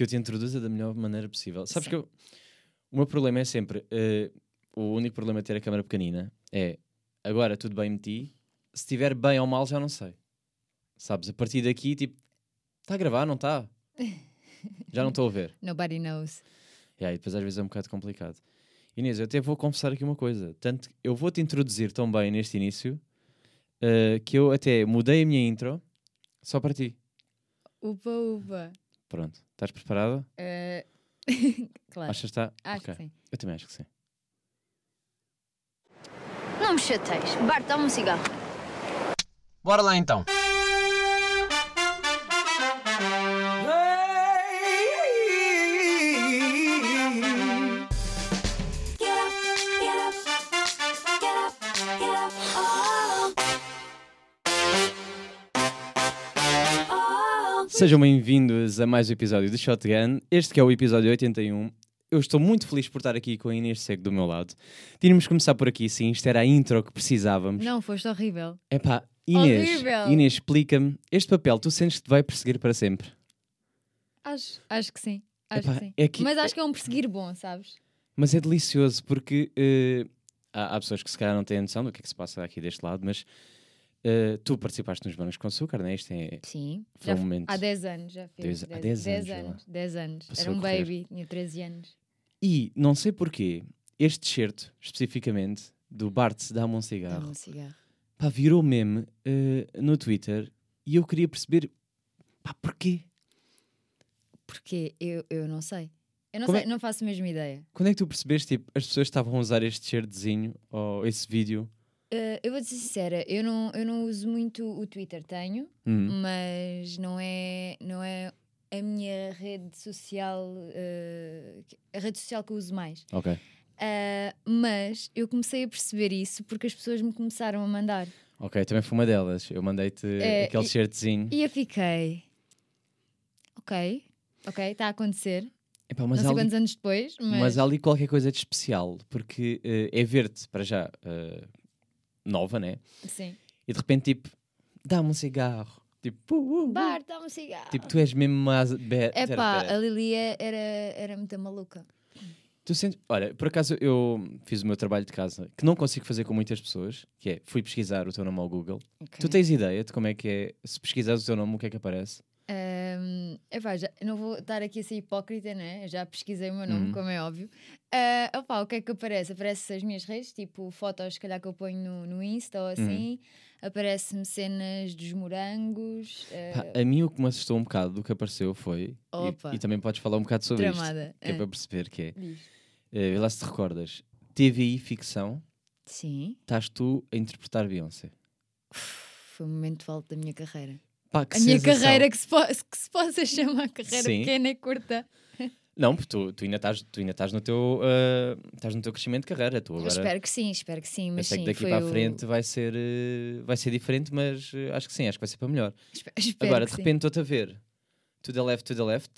que eu te introduza da melhor maneira possível. Sabes Sim. que eu- o meu problema é sempre. eh, o único problema de ter a câmera pequenina é agora tudo bem meti. Se estiver bem ou mal, já não sei. Sabes? A partir daqui, tipo, está a gravar, não está? Já não estou a ver. Nobody knows. E aí, depois às vezes é um bocado complicado. Inês, eu até vou confessar aqui uma coisa. Tanto eu vou-te introduzir tão bem neste início eh, que eu até mudei a minha intro só para ti. Upa, upa. Pronto. Estás preparada? Eh, claro. Achas que está? Acho Ok. que sim. Eu também acho que sim. Não me chateis. Bart, dá-me um cigarro. Bora lá então. Sejam bem-vindos a mais um episódio do Shotgun. Este que é o episódio 81. Eu estou muito feliz por estar aqui com a Inês Seco do meu lado. Tínhamos que começar por aqui, sim. Isto era a intro que precisávamos. Não, foste horrível. Epá, Inês, Horrível. Inês, explica-me. Este papel, tu sentes que te vai perseguir para sempre? Acho, acho que sim. Acho Epá, que sim. é que- Mas acho que é um perseguir bom, sabes? Mas é delicioso porque eh, há, há pessoas que se calhar não têm noção do que é que se passa aqui deste lado, mas eh, tu participaste nos Bancos com Açúcar, não é? Isto é. Sim. Foi um f- momento. Há 10 anos já fiz. Dez- há 10 anos, já lá. anos. 10 anos. Passou Era um baby, tinha 13 anos. E não sei porquê, este certo, especificamente, do Bart dá-me um cigarro. Dá-me um cigarro. pá, virou meme eh, no Twitter e eu queria perceber pá, porquê? Porque eu, eu não sei. Eu não sei, é- não faço a mesma ideia. Quando é que tu percebeste tipo, as pessoas estavam a usar este certezinho ou esse vídeo? Eh, eu vou ser sincera, eu não, eu não uso muito o Twitter, tenho, Hum. mas não é, não é a minha rede social, eh, a rede social que eu uso mais. Ok. Ah, mas eu comecei a perceber isso porque as pessoas me começaram a mandar. Ok, também foi uma delas. Eu mandei-te aquele e- certezinho. E eu fiquei. Ok, ok, está a acontecer. Epá, mas, não sei ali, quantos anos depois, mas. mas há ali qualquer coisa de especial, porque eh, é ver-te para já eh, nova, né? Sim. E de repente, tipo, dá-me um cigarro. Tipo, uh, uh, uh. Bart, dá-me um cigarro. tipo tu és mesmo mais. É pá, a Lilia era, era muito maluca. Tu sentes... Olha, por acaso eu fiz o meu trabalho de casa, que não consigo fazer com muitas pessoas, que é, fui pesquisar o teu nome ao Google. Tu tens ideia de como é que é, se pesquisares o teu nome, o que é que aparece? Ahm, epá, já, não vou estar aqui a ser hipócrita, né? Eu já pesquisei o meu nome, Uhum. como é óbvio. Ah, opá, o que é que aparece? Aparece as minhas redes, tipo fotos, se calhar que eu ponho no, no Insta ou assim. Aparece-me cenas dos morangos. Pá, ah, a mim o que me assustou um bocado do que apareceu foi, e- Opa. e, também podes falar um bocado sobre Tramada. isto, que é Ah. para perceber que é, diz. vê lá se te recordas, TVI ficção, Sim, estás tu a interpretar Beyoncé. foi um momento alto da minha carreira. Pá, a minha sensação. carreira que se, que se possa chamar carreira Sim. pequena e curta. Não, porque tu, tu ainda estás, tu ainda estás no teu, ah, estás no teu crescimento de carreira, tu Eu agora... espero que sim, espero que sim. Eu Mas sei sim, que daqui para a o- frente vai ser, eh, vai ser diferente, mas eh, acho que sim, acho que vai ser para melhor. Espe- espero Agora, de repente, estou-te a ver to the left, to the left,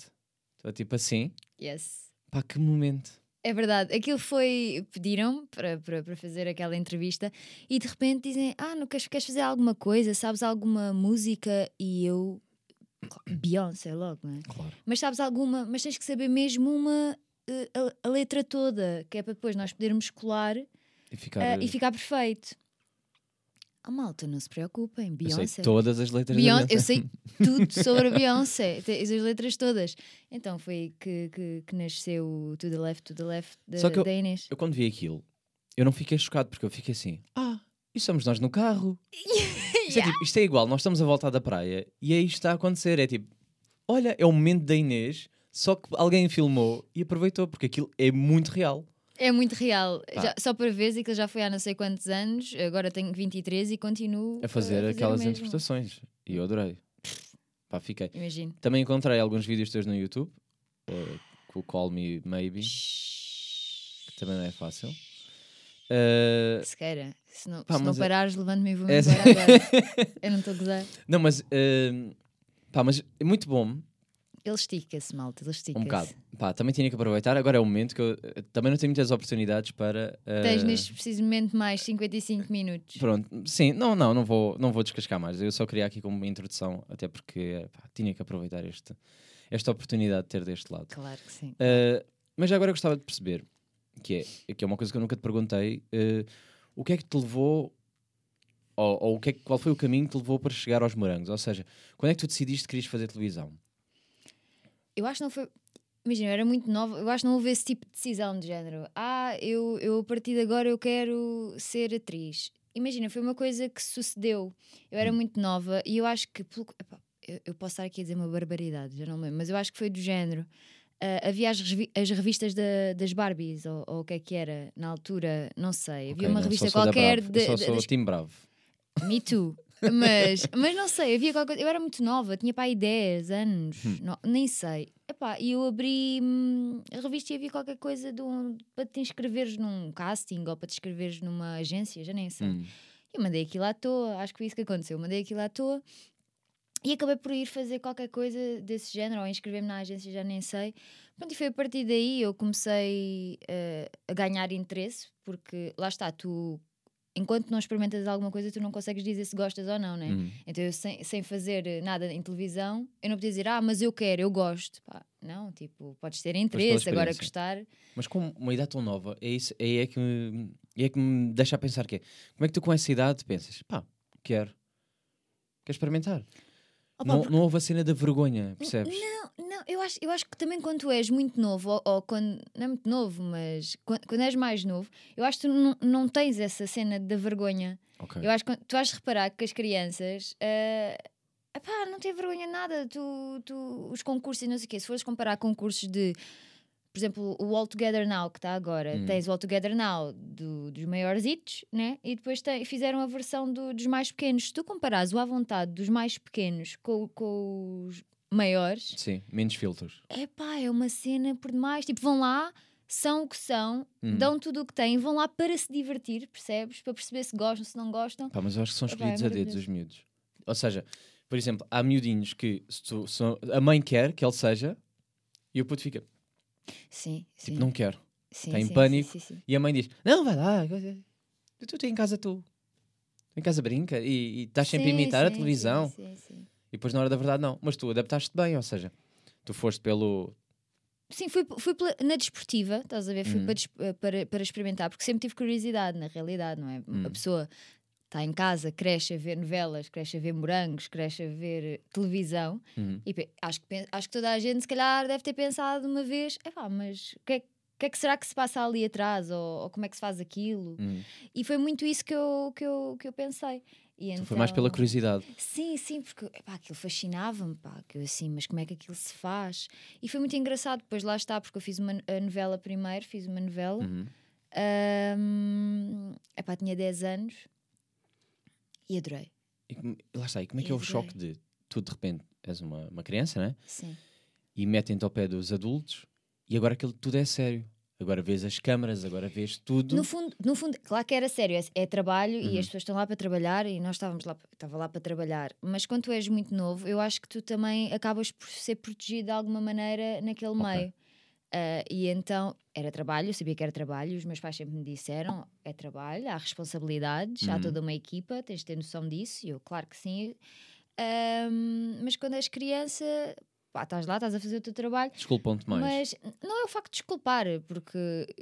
estou tipo assim, Yes. pá, que momento. É verdade, aquilo foi. Pediram para, para, para fazer aquela entrevista e de repente dizem: Ah, não queres, queres fazer alguma coisa? Sabes alguma música? E eu. Beyoncé, logo, não é? Claro. Mas sabes alguma? Mas tens que saber mesmo uma. eh, a, a letra toda, que é para depois nós podermos colar E ficar. eh, e ficar perfeito. A malta, não se preocupem, eu Beyoncé. sei todas as letras Beyoncé, eu sei tudo sobre a Beyoncé, as letras todas. Então foi aí que, que, que nasceu o To the Left, To the Left da, Só que eu- da Inês. Eu quando vi aquilo, eu não fiquei chocado, porque eu fiquei assim, ah, e somos nós no carro. Isto, é, tipo, isto é igual, nós estamos a voltar da praia e isto que está a acontecer. É tipo, olha, é o momento da Inês, só que alguém filmou e aproveitou, porque aquilo é muito real. É muito real. Já- só para ver, aquilo já foi há não sei quantos anos, agora tenho 23 e continuo A fazer o aquelas mesmo. interpretações. E eu adorei. Pá, fiquei. Imagino. Também encontrei alguns vídeos teus no YouTube, eh, com o Call Me Maybe, que também não é fácil. Eh, Se queira. Se não, Pá, se não é- parares, levando-me e vou-me É- embora agora. Eu não estou a gozar. não, mas, eh, pá, mas é muito bom Ele estica-se, malta, ele estica-se. Um bocado. Pá, também tinha que aproveitar. Agora é o momento que eu eh, também não tenho muitas oportunidades para. eh, Tens neste preciso momento mais 55 minutos. Pronto, sim, não, não, não vou, não vou descascar mais. Eu só queria aqui como uma introdução, até porque eh, pá, tinha que aproveitar este, esta oportunidade de ter deste lado. Claro que sim. Uh, mas agora eu gostava de perceber, que é, que é uma coisa que eu nunca te perguntei, uh, o que é que te levou, ou, ou o que é, qual foi o caminho que te levou para chegar aos morangos? Ou seja, quando é que tu decidiste que querias fazer televisão? Eu acho que não foi. Imagina, eu era muito nova, eu acho que não houve esse tipo de decisão de género. Ah, eu, eu a partir de agora eu quero ser atriz. Imagina, foi uma coisa que sucedeu. Eu era muito nova e eu acho que. pelo- epá, eu, eu posso estar aqui a dizer uma barbaridade, já não me lembro, mas eu acho que foi do género. Ah, havia as, revi- as revistas da- das Barbies, ou, ou o que é que era, na altura, não sei. Havia Ok, uma não, revista da qualquer Bravo. de, Eu só de- sou das Team Bravo. Me too. Mas, mas não sei, havia qualquer coisa. Eu era muito nova, tinha para aí 10 anos, Hum. não- nem sei. Epá, e eu abri hum, a revista e havia qualquer coisa de um- para te inscreveres num casting ou para te inscreveres numa agência, já nem sei. Hum. Eu mandei aquilo à toa, acho que foi isso que aconteceu. Mandei aquilo à toa e acabei por ir fazer qualquer coisa desse género ou inscrever-me na agência, já nem sei. Pronto, e foi a partir daí eu comecei eh, a ganhar interesse, porque lá está, tu. Enquanto não experimentas alguma coisa, tu não consegues dizer se gostas ou não, né? Hum. Então, eu sem, sem fazer eh, nada em televisão, eu não podia dizer, ah, mas eu quero, eu gosto. Pá, não, tipo, podes ter interesse, agora gostar. Mas com uma idade tão nova, é isso é, é, que, me- é que me deixa a pensar que é, como é que tu com essa idade pensas, pá, quero, quero experimentar. Opa, não, porque- não houve a cena da vergonha, percebes? Não, não, eu acho, eu acho que também quando tu és muito novo, ou, ou quando, não é muito novo, mas quando, quando és mais novo, eu acho que tu não, não tens essa cena da vergonha. Ok. Eu acho que tu de reparar que as crianças. eh, epá, não têm vergonha de nada. Tu, tu, os concursos e não sei o quê. Se fores comparar concursos de. Por exemplo, o All Together Now, que está agora, Hum. tens o All Together Now do- dos maiores hits, né? E depois fizeram a versão do- dos mais pequenos. Se tu comparares o à vontade dos mais pequenos com, com os maiores, Sim, menos filtros. epá, é uma cena por demais. Tipo, vão lá, são o que são, Hum. dão tudo o que têm, vão lá para se divertir, percebes? Para perceber se gostam, se não gostam. Pá, mas eu acho que são Epá, é escolhidos a dedos os miúdos. Ou seja, por exemplo, há miudinhos que se tu- se a mãe quer que ele seja e o puto fica, Sim, sim. tipo, não quero. sim, está em sim, pânico. sim. E a mãe diz, não, vai lá, tu, tu em casa tu. Em casa brinca e, e estás sempre a imitar a televisão. Sim, sim, sim. E depois na hora da verdade não. Mas tu adaptaste bem, ou seja, tu foste pelo... Sim, fui, fui pela- na desportiva, estás a ver? Fui Hum. para, eh, para, para experimentar, porque sempre tive curiosidade, na realidade, não é? Hum. A pessoa está em casa, cresce a ver novelas, cresce a ver morangos, cresce a ver eh, televisão, Uhum. e acho que, acho que toda a gente, se calhar, deve ter pensado uma vez: epá, mas o que, é, que é que será que se passa ali atrás? Ou, ou como é que se faz aquilo? Uhum. E foi muito isso que eu, que eu, que eu pensei. E Então foi mais pela então- curiosidade. Sim, sim, porque epá, aquilo fascinava-me, pá, que eu assim, mas como é que aquilo se faz? E foi muito engraçado, depois lá está, porque eu fiz uma a novela primeiro, fiz uma novela, Uhum. ahm, epá, tinha 10 anos e adorei, E, lá está, e como é que é o Adorei. choque de tu de repente és uma, uma criança, né? sim. E metem-te ao pé dos adultos e agora aquilo tudo é sério. Agora vês as câmaras, agora vês tudo. No fundo, no fundo, claro que era sério, é, é trabalho Uhum. e as pessoas estão lá para trabalhar e nós estávamos lá, estava lá para trabalhar, mas quando tu és muito novo, eu acho que tu também acabas por ser protegido de alguma maneira naquele Ok. meio. Ah, e então era trabalho, eu sabia que era trabalho, os meus pais sempre me disseram: é trabalho, há responsabilidades, há Uhum. toda uma equipa, tens de ter noção disso. E eu, claro que sim. Ahm, mas quando és criança, pá, estás lá, estás a fazer o teu trabalho. Desculpam-te mais. Mas não é o facto de desculpar, porque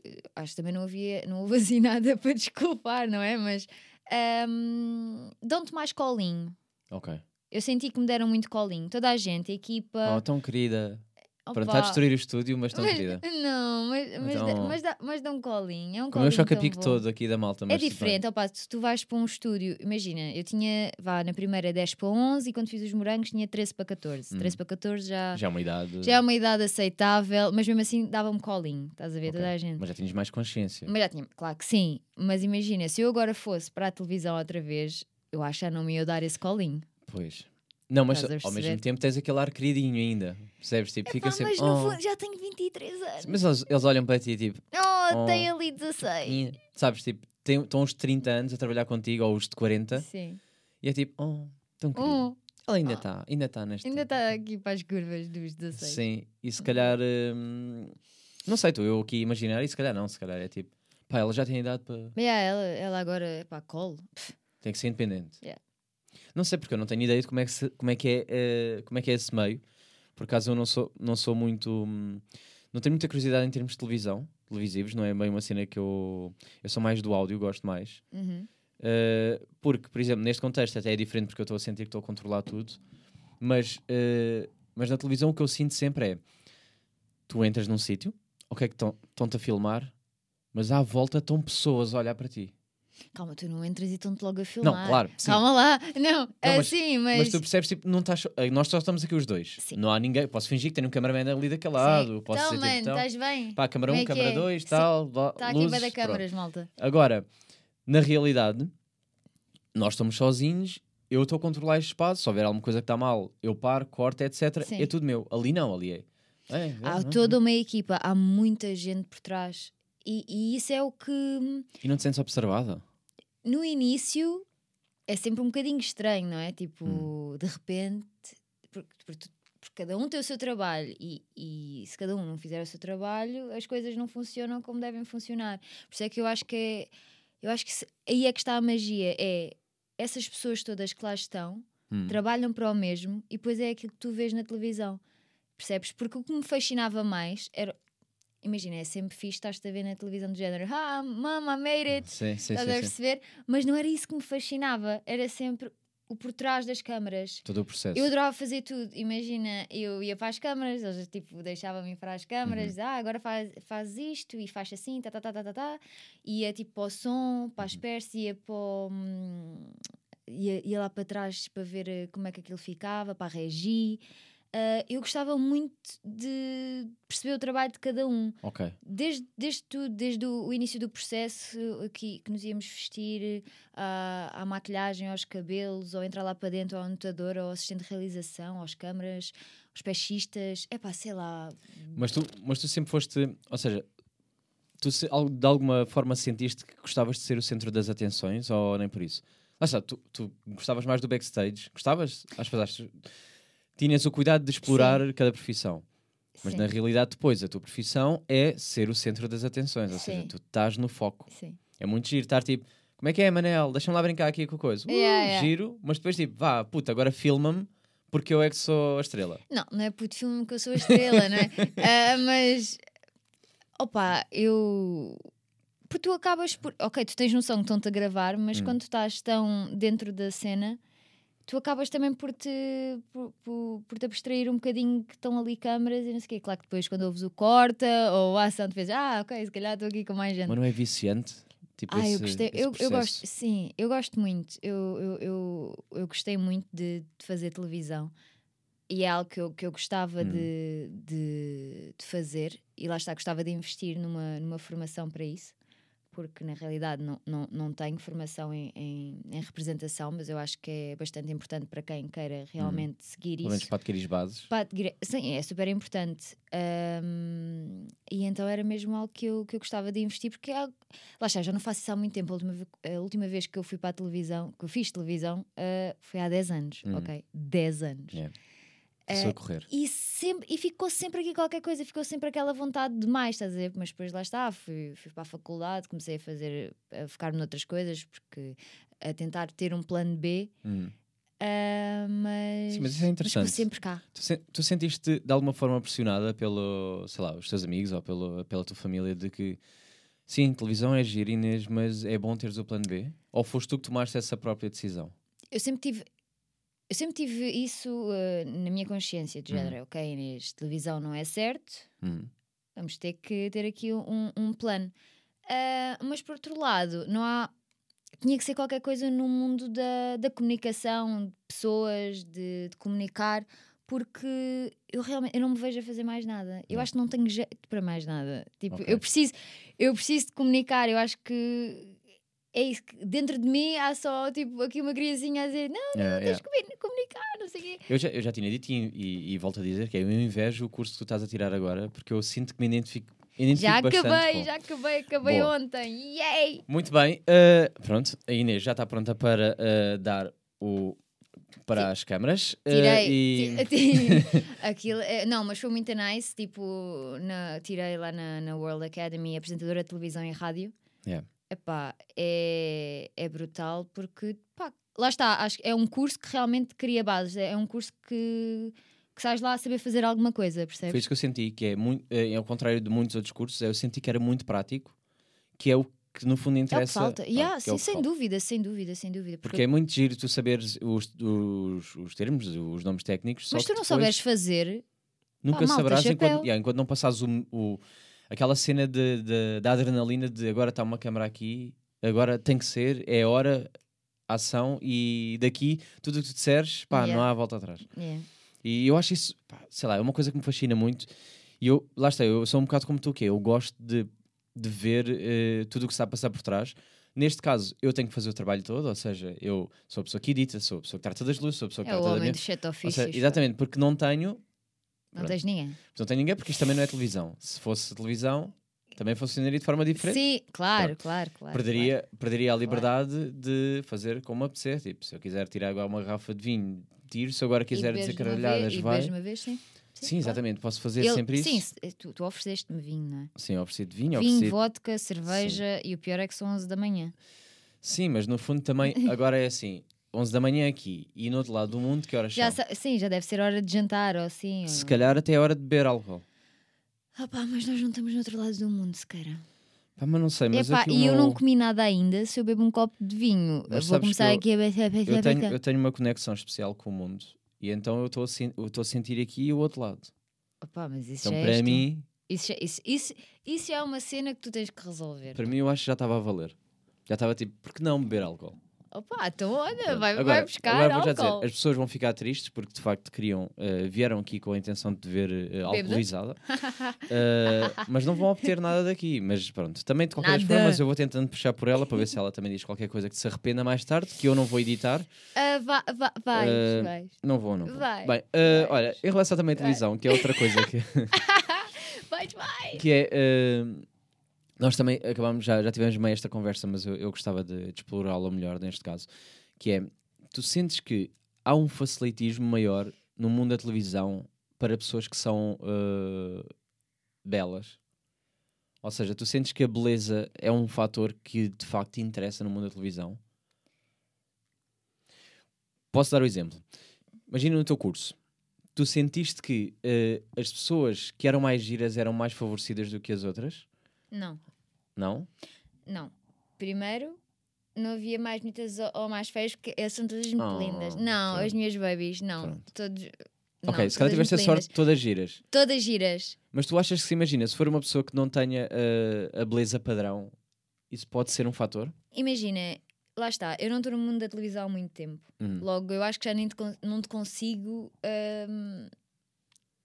eh, acho que também não havia, não houve assim nada para desculpar, não é? Mas ahm, dão-te mais colinho. Ok. Eu senti que me deram muito colinho. Toda a gente, a equipa. Oh, tão querida. Opa, Pronto, está a destruir o estúdio, mas tão mas- querida. Não, mas, mas, Então- dá- mas, dá, mas dá um colinho. É um colinho choca-pique tão bom. todo aqui da malta. É diferente, opa, se tu vais para um estúdio, imagina, eu tinha, vá, na primeira 10 para 11 e quando fiz os morangos tinha 13 para 14. Hum. 13 para 14 já, Já é uma idade. já é uma idade aceitável, mas mesmo assim dava-me colinho, estás a ver, Ok. toda a gente. Mas já tinhas mais consciência. Mas já tinha, claro que sim, mas imagina, se eu agora fosse para a televisão outra vez, eu acho que já não me ia dar esse colinho. Pois. Não, mas Estás a ao mesmo tempo tens aquele ar queridinho ainda. Percebes? Tipo, fica Epá, sempre. mas no "Oh." fundo já tenho 23 anos. Mas eles, eles olham para ti tipo. Oh, Oh. tem ali 16. "Ih", Sabes? Tipo, tem- estão uns 30 anos a trabalhar contigo ou os de 40 Sim. e é tipo, oh, tão querido. Oh, Ela ainda está, ainda está neste. Ainda está aqui para as curvas dos 16. Sim, e se calhar. hum, não sei, estou eu aqui a imaginar, e se calhar não, se calhar é tipo. Pá, ela já tem idade para. Mas yeah, ela, ela agora, pá, colo. Tem que ser independente. Yeah. Não sei porque eu não tenho ideia de como é que, se- como é, que é, eh, como é que é esse meio. Por acaso eu não sou, não sou muito. hum, Não tenho muita curiosidade em termos de televisão, televisivos, não é bem uma cena que eu. Eu sou mais do áudio, gosto mais. uhum. Uh, porque, por exemplo, neste contexto até é diferente porque eu estou a sentir que estou a controlar tudo, mas, uh, mas na televisão o que eu sinto sempre é tu entras num sítio, ok, que estão-te a filmar, mas à volta estão pessoas a olhar para ti. Calma, tu não entras e estão-te logo a filmar. Não, claro, sim. Calma lá. Não, mas- assim, mas. Mas tu percebes, tipo, não estás, só- nós só estamos aqui os dois. Sim. Não há ninguém. Posso fingir que tem um cameraman ali daquele Sim. lado. Posso então, dizer, mano, tipo, estás bem? pá, câmara 1, Como é câmara é? 2, Sim. tal. Está aqui vai da câmaras, malta. Agora, na realidade, nós estamos sozinhos, eu estou a controlar este espaço. Se houver alguma coisa que está mal, eu paro, corto, etc. Sim. É tudo meu. Ali não, ali é. é, é, Há não, toda uma equipa, há muita gente por trás. E, e isso é o que E não te sentes observada? No início é sempre um bocadinho estranho, não é? Tipo, Hum. de repente, porque, porque porque cada um tem o seu trabalho e, e se cada um não fizer o seu trabalho, as coisas não funcionam como devem funcionar. Por isso é que eu acho que é, eu acho que se- aí é que está a magia, é essas pessoas todas que lá estão Hum. trabalham para o mesmo e depois é aquilo que tu vês na televisão. Percebes? Porque o que me fascinava mais era. Imagina, é sempre fixe estás-te a ver na televisão do género, ah, mama, made it, Sim, sim, estás a sim, sim. perceber? Mas não era isso que me fascinava, era sempre o por trás das câmaras. Todo o processo. Eu adorava fazer tudo. Imagina, eu ia para as câmaras, eles tipo, deixavam-me ir para as câmaras, Uhum. ah, agora faz, faz isto e faz assim, tá, tá, tá, tá, tá, tá. Ia tipo para o som, para Uhum. as perces, ia para o, hum, ia, ia lá para trás para ver eh, como é que aquilo ficava, para a Ah, eu gostava muito de perceber o trabalho de cada um Ok. desde, desde tudo, desde o, início do processo aqui, que nos íamos vestir à, à maquilhagem, aos cabelos, ou entrar lá para dentro ao anotador, ao assistente de realização, aos câmaras, aos pechistas, é pá, sei lá. Mas tu, mas tu sempre foste. Ou seja, tu se- de alguma forma sentiste que gostavas de ser o centro das atenções ou nem por isso? Lá está, tu, tu gostavas mais do backstage? Gostavas? Acho que tinhas o cuidado de explorar cada profissão. Mas sim, na realidade, depois, a tua profissão é ser o centro das atenções. Ou seja, Sim. tu estás no foco. sim. É muito giro estar tipo, como é que é, Manel? Deixa-me lá brincar aqui com a coisa. Uh, Yeah, yeah. Giro, mas depois tipo, vá, puta, agora filma-me porque eu é que sou a estrela. Não, não é puto filme que eu sou a estrela, não é? Ah, mas, opa, eu. Porque tu acabas por. Ok, tu tens noção que estão-te a gravar, mas Hum. quando tu estás tão dentro da cena, tu acabas também por te, por, por, por te abstrair um bocadinho que estão ali câmaras e não sei o quê. Claro que depois, quando ouves o corta ou a ação, tu vês, ah, ok, se calhar estou aqui com mais gente. Mas não é viciante? Tipo, Ah, esse, eu gostei, eu, eu gosto, sim, eu gosto muito. Eu, eu, eu, eu gostei muito de, de fazer televisão e é algo que eu, que eu gostava Hum. de, de, de fazer e lá está, gostava de investir numa, numa formação para isso. Porque na realidade não, não, não tenho formação em, em, em representação, mas eu acho que é bastante importante para quem queira realmente seguir Pelo menos isso. para adquirir bases. Pá, dire- Sim, é super importante. Ahm, e então era mesmo algo que eu, que eu gostava de investir, porque é algo... lá está, já não faço isso há muito tempo. A última, a última vez que eu fui para a televisão, que eu fiz televisão, ah, foi há 10 anos, Hum. ok? 10 anos. É. Correr. E, sempre, e ficou sempre aqui qualquer coisa, ficou sempre aquela vontade de mais, estás a ver? Mas depois lá está, fui, fui para a faculdade, comecei a fazer, a focar-me noutras coisas, porque a tentar ter um plano B, Hum. ah, mas, Sim, mas isso é interessante. sempre cá. Tu, sen- tu sentiste de alguma forma pressionada pelo, sei lá, os teus amigos ou pelo, pela tua família de que sim, televisão é giro, Inês, mas é bom teres o plano B? Ou foste tu que tomaste essa própria decisão? eu sempre tive eu sempre tive isso uh, na minha consciência de Hum. género, ok Inês, televisão não é certo Hum. vamos ter que ter aqui um, um plano Ah, mas por outro lado não há tinha que ser qualquer coisa no mundo da, da comunicação de pessoas, de, de comunicar porque eu realmente eu não me vejo a fazer mais nada eu Não. acho que não tenho jeito para mais nada tipo, Ok. eu preciso eu preciso de comunicar eu acho que é isso que dentro de mim há só tipo aqui uma criancinha a dizer não É, é. tens que comi- comunicar, não sei o quê. Eu, já, eu já tinha dito e, e, e volto a dizer que eu invejo o curso que tu estás a tirar agora porque eu sinto que me identifico, identifico Já bastante acabei, com- já acabei, acabei Boa. ontem. Yay! Muito bem, uh, pronto, a Inês já está pronta para uh, dar o para as câmaras. eh, Tirei. e... ti- aquilo, é- não, mas foi muito nice. Tipo, na, tirei lá na, na World Academy apresentadora de televisão e rádio. Yeah. Epá, é, é brutal porque, pá, lá está, acho que é um curso que realmente cria bases. É um curso que, que sais lá a saber fazer alguma coisa, Foi percebes? isso que eu senti, que é muito, eh, ao contrário de muitos outros cursos, eu senti que era muito prático, que é o que no fundo É o interessa. que falta. Ah, Yeah, é o sim, que sem falta. dúvida, sem dúvida, sem dúvida. Porque é muito giro tu saberes os, os, os termos, os nomes técnicos. mas tu não depois souberes fazer, Nunca pá, malta, saberás enquanto, yeah, enquanto não passares o, o- aquela cena de, de- da adrenalina de agora está uma câmera aqui, agora tem que ser, é hora, ação e daqui tudo o que tu disseres, pá, Yeah. não há volta atrás. yeah. E eu acho isso, pá, sei lá, é uma coisa que me fascina muito. E eu, lá está, eu sou um bocado como tu, que é, eu gosto de, de ver eh, tudo o que está a passar por trás. Neste caso, eu tenho que fazer o trabalho todo, ou seja, eu sou a pessoa que edita, sou a pessoa que trata das luzes, sou a pessoa que é o trata da homem minha... dos sete ofícios. seja, exatamente, porque não tenho, Não tens ninguém. não tenho ninguém, porque isto também não é televisão. Se fosse televisão, também funcionaria de forma diferente. Sim, claro, claro, claro. perderia, perderia a liberdade de fazer como apetecer. Tipo, se eu quiser tirar agora uma garrafa de vinho, tiro. Se eu agora claro. quiser dizer caralhadas, vai. uma vez, sim. Sim, claro. exatamente. Posso fazer Ele- sempre isso. Sim, tu, tu ofereceste-me vinho, não é? Sim, ofereci de vinho, Vinho, ofereci. vodka, cerveja e o pior é que são 11 da manhã. Sim, mas no fundo também, agora é assim: 11 da manhã aqui e no outro lado do mundo, que horas Já, são? sim, já deve ser hora de jantar ou assim. Se ou- calhar até é hora de beber álcool. Ah pá, mas nós não estamos no outro lado do mundo, sequer. Pá, mas não sei, mas Epá, e eu não- não comi nada ainda. Se eu bebo um copo de vinho, Mas vou começar eu- aqui a beber. eu tenho, eu tenho uma conexão especial com o mundo e então eu estou a, sen- eu estou a sentir aqui o outro lado. Opá, mas isso Então, já és para tu. mim, Isso, já- isso, isso, isso é uma cena que tu tens que resolver. para mim, eu acho que já estava a valer. Já estava tipo, por que não beber álcool? Opa, então olha, vai, agora, vai buscar agora vou já álcool. dizer, as pessoas vão ficar tristes porque de facto queriam, eh, vieram aqui com a intenção de te ver eh, alcoolizada, Eh, mas não vão obter nada daqui. Mas pronto, também de qualquer das Nada. formas eu vou tentando puxar por ela para ver se ela também diz qualquer coisa que se arrependa mais tarde, que eu não vou editar. Ah, va- va- vais, Eh, vais. Não vou, não vou. Vai, Bem, eh, vai. olha, em relação também à televisão, que é outra coisa que, Vais, vai. que é. eh, nós também acabamos, já, já tivemos meio esta conversa, mas eu, eu gostava de, de explorá-la melhor neste caso. Que é, tu sentes que há um facilitismo maior no mundo da televisão para pessoas que são eh, belas? Ou seja, tu sentes que a beleza é um fator que de facto te interessa no mundo da televisão? Posso dar o exemplo. Imagina no teu curso. Tu sentiste que eh, as pessoas que eram mais giras eram mais favorecidas do que as outras? Não, Não? não. Primeiro, não havia mais bonitas ou- ou mais feias, porque elas são todas muito Oh, lindas. Não, as pronto. minhas babies, não. Pronto. Todos. ok, não, se calhar tiveste a sorte todas giras. Todas giras. Mas tu achas que se imagina, se for uma pessoa que não tenha eh, a beleza padrão, isso pode ser um fator? Imagina, lá está, eu não estou no mundo da televisão há muito tempo. Hum. Logo, eu acho que já nem te não te consigo hum,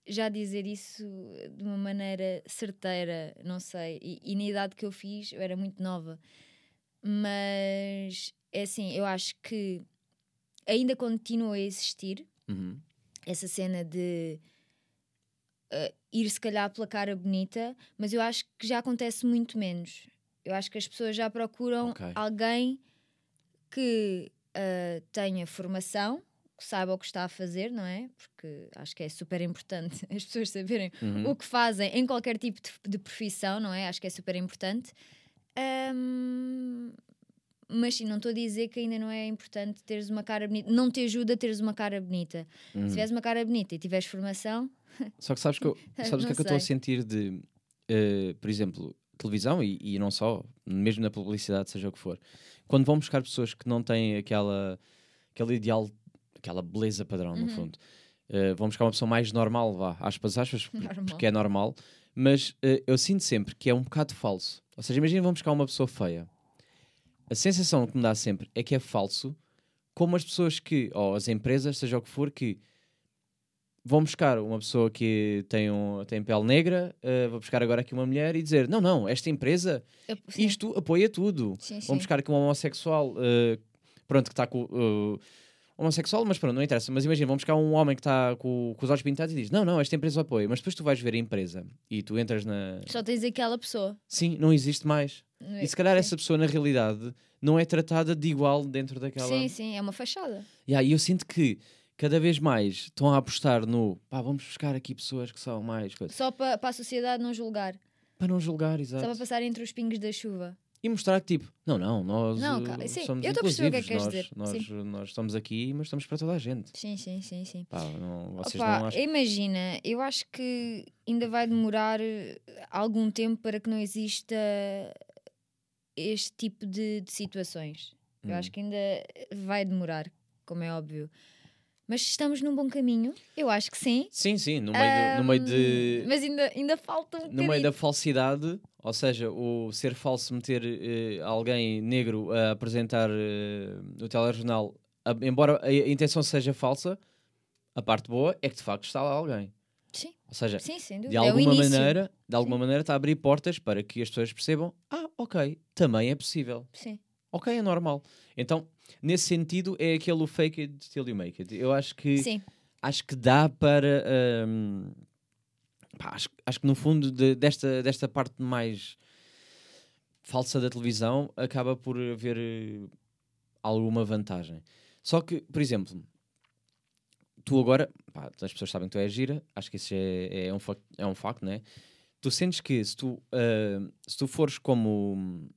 já dizer isso de uma maneira certeira, não sei. E, e na idade que eu fiz, eu era muito nova. Mas é assim, eu acho que ainda continua a existir Uhum. essa cena de uh, ir se calhar pela cara bonita, mas eu acho que já acontece muito menos. Eu acho que as pessoas já procuram Ok. alguém que uh, tenha formação, que saiba o que está a fazer, não é? Porque acho que é super importante as pessoas saberem Uhum. o que fazem em qualquer tipo de, de profissão, não é? Acho que é super importante. Ahm, mas sim, não estou a dizer que ainda não é importante teres uma cara bonita. Não te ajuda a teres uma cara bonita. Uhum. Se tiveres uma cara bonita e tiveres formação, Só que sabes, que eu, sabes o que é que eu estou a sentir de, eh, por exemplo, televisão e, e não só, mesmo na publicidade, seja o que for. Quando vão buscar pessoas que não têm aquela, aquele ideal, aquela beleza padrão, Uhum. no fundo, eh, vão buscar uma pessoa mais normal, vá, aspas, aspas, Normal. porque é normal, mas eh, eu sinto sempre que é um bocado falso. Ou seja, imagina vão buscar uma pessoa feia. A sensação que me dá sempre é que é falso, como as pessoas que, ou as empresas, seja o que for, que vão buscar uma pessoa que tem, um, tem pele negra, uh, vou buscar agora aqui uma mulher e dizer: não, não, esta empresa, eu- isto apoia tudo. sim, sim. Vão buscar aqui um homossexual, uh, pronto, que está com uh, homossexual, mas pronto, não interessa. Mas imagina, vamos buscar um homem que está com, com os olhos pintados e diz: Não, não, esta empresa apoia. Mas depois tu vais ver a empresa e tu entras na. Só tens aquela pessoa. Sim, não existe mais. não é? E se calhar Sim. essa pessoa, na realidade, não é tratada de igual dentro daquela. Sim, sim, é uma fachada. Yeah, e eu sinto que cada vez mais estão a apostar no pá, vamos buscar aqui pessoas que são mais coisas. Só para a sociedade não julgar. Para não julgar, Só exato. para passar entre os pingos da chuva. E mostrar que tipo, não, não, nós Não, uh, cara, sim, somos eu o que é inclusivos, que nós, dizer, nós, nós estamos aqui, mas estamos para toda a gente. Sim, sim, sim, sim. Pá, não, vocês Opa, não acham. Imagina, eu acho que ainda vai demorar eh, algum tempo para que não exista este tipo de, de situações. Eu Hum. acho que ainda vai demorar, como é óbvio. Mas estamos num bom caminho, eu acho que sim. Sim, sim, no meio, do- no meio de. Mas ainda, ainda falta um No meio da falsidade, ou seja, o ser falso meter eh, alguém negro a apresentar eh, o telejornal, a- embora a, a intenção seja falsa, a parte boa é que de facto está lá alguém. Sim, Ou seja, sim, de é alguma início. maneira, de alguma Sim. maneira está a abrir portas para que as pessoas percebam, ah, ok, também é possível. Sim. Ok, é normal. Então, nesse sentido, é aquele o fake it till you make it. Eu acho que Sim, acho que dá para. hum, pá, acho, acho que no fundo de- desta, desta parte mais falsa da televisão acaba por haver eh, alguma vantagem. Só que, por exemplo, tu agora, pá, as pessoas sabem que tu és gira, acho que isso é, é, um, facto, é um facto, né? Tu sentes que se tu, ah, se tu fores como.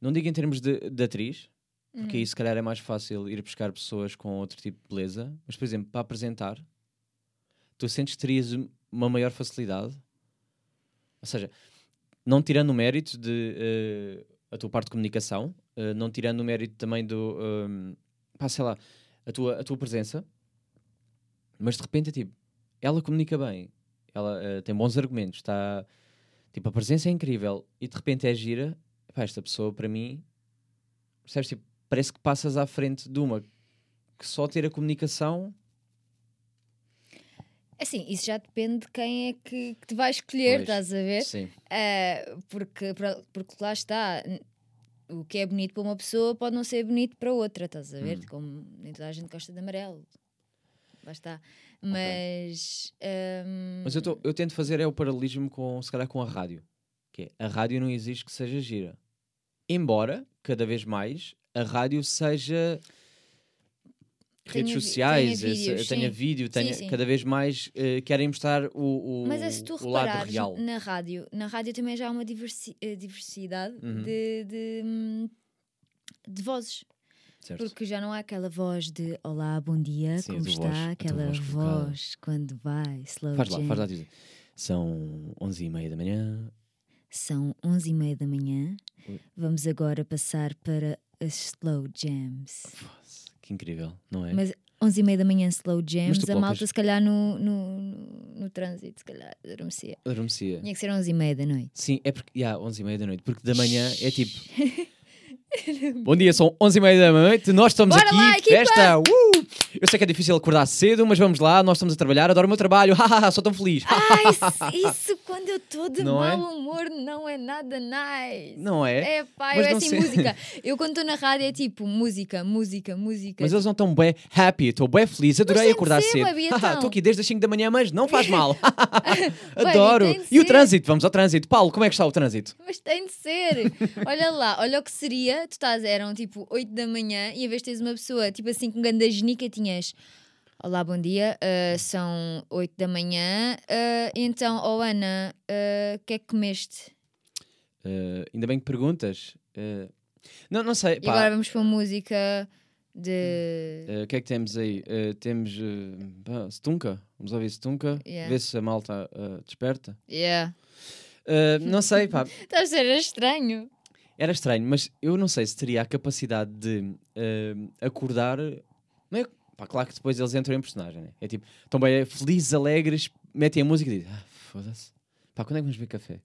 Não digo em termos de, de atriz, porque Uhum. aí se calhar é mais fácil ir buscar pessoas com outro tipo de beleza, mas por exemplo, para apresentar, tu sentes que terias um- uma maior facilidade? Ou seja, não tirando o mérito de eh, a tua parte de comunicação, eh, não tirando o mérito também do, um, pá, sei lá, a tua, a tua presença, mas de repente é tipo, ela comunica bem, ela eh, tem bons argumentos, está, tipo, a presença é incrível e de repente é gira, pá, esta pessoa para mim, percebes, tipo, parece que passas à frente de uma que só ter a comunicação Assim, isso já depende de quem é que, que te vai escolher, Pois, estás a ver? Sim. Ah, porque, porque lá está, o que é bonito para uma pessoa pode não ser bonito para outra, estás a Hum. ver? Como nem toda a gente gosta de amarelo. Lá está. Mas. ahm, Mas eu, tô- eu tento fazer é o paralelismo com, se calhar, com a rádio. Que é, a rádio não existe que seja gira. Embora, cada vez mais, a rádio seja Tenha redes sociais, tenha vídeos, tenha sim. vídeo, tenha, sim. cada vez mais eh, querem mostrar o, o, Mas é se tu o lado real. na rádio, na rádio também já há uma diversi- eh, diversidade Uhum. de, de, hum, de vozes. Certo? Porque já não há aquela voz de Olá, bom dia, Sim, como está? voz, tua aquela voz voz quando vai, slow Faz lá, faz lá. diz. São 11 e meia da manhã. São 11 e meia da manhã. Vamos agora passar para as slow jams. Fosse, Que incrível, não é? Mas 11 e meia da manhã slow jams, a malta colocas- se calhar no, no, no, no trânsito, se calhar adormecia. Adormecia. Tinha que ser 11 e meia da noite. Sim, é porque. Yeah, 11 e meia da noite. Porque da manhã é tipo. Bom dia, são 11 e meia da noite. Nós estamos Bora aqui, lá, festa. Uh! Eu sei que é difícil acordar cedo, mas vamos lá. Nós estamos a trabalhar. Adoro o meu trabalho. Sou tão feliz. Isso, isso quando eu estou de Não é? mau humor não é nada nice. Não é? É pá, eu é assim sei- música. Eu quando estou na rádio é tipo música, música, música. Mas eles não estão bem happy, estou bem feliz, adorei acordar ser, cedo. Estou aqui desde as 5 da manhã, mas não faz mal. Adoro. de E o trânsito? Vamos ao trânsito. Paulo, como é que está o trânsito? Mas tem de ser. olha lá, olha o que seria. Tu estás, eram tipo 8 da manhã e em vez de teres uma pessoa tipo assim com ganda genica, Olá, bom dia. ah, são 8 da manhã. ah, então, oh Ana, ah, o que é que comeste? Ainda bem que perguntas. Não, não sei. E agora vamos para música de. O que é que temos aí? Temos pá, Stunka. Vamos ouvir Stunka. Yeah. Ver se a malta desperta. Yeah. Não sei, pá. Está a ser estranho. Era estranho, mas eu não sei se teria a capacidade de acordar. Não é, pá, claro que depois eles entram em personagem, né? É tipo, estão bem felizes, alegres, metem a música e dizem: Ah, foda-se. Pá, quando é que vamos beber café?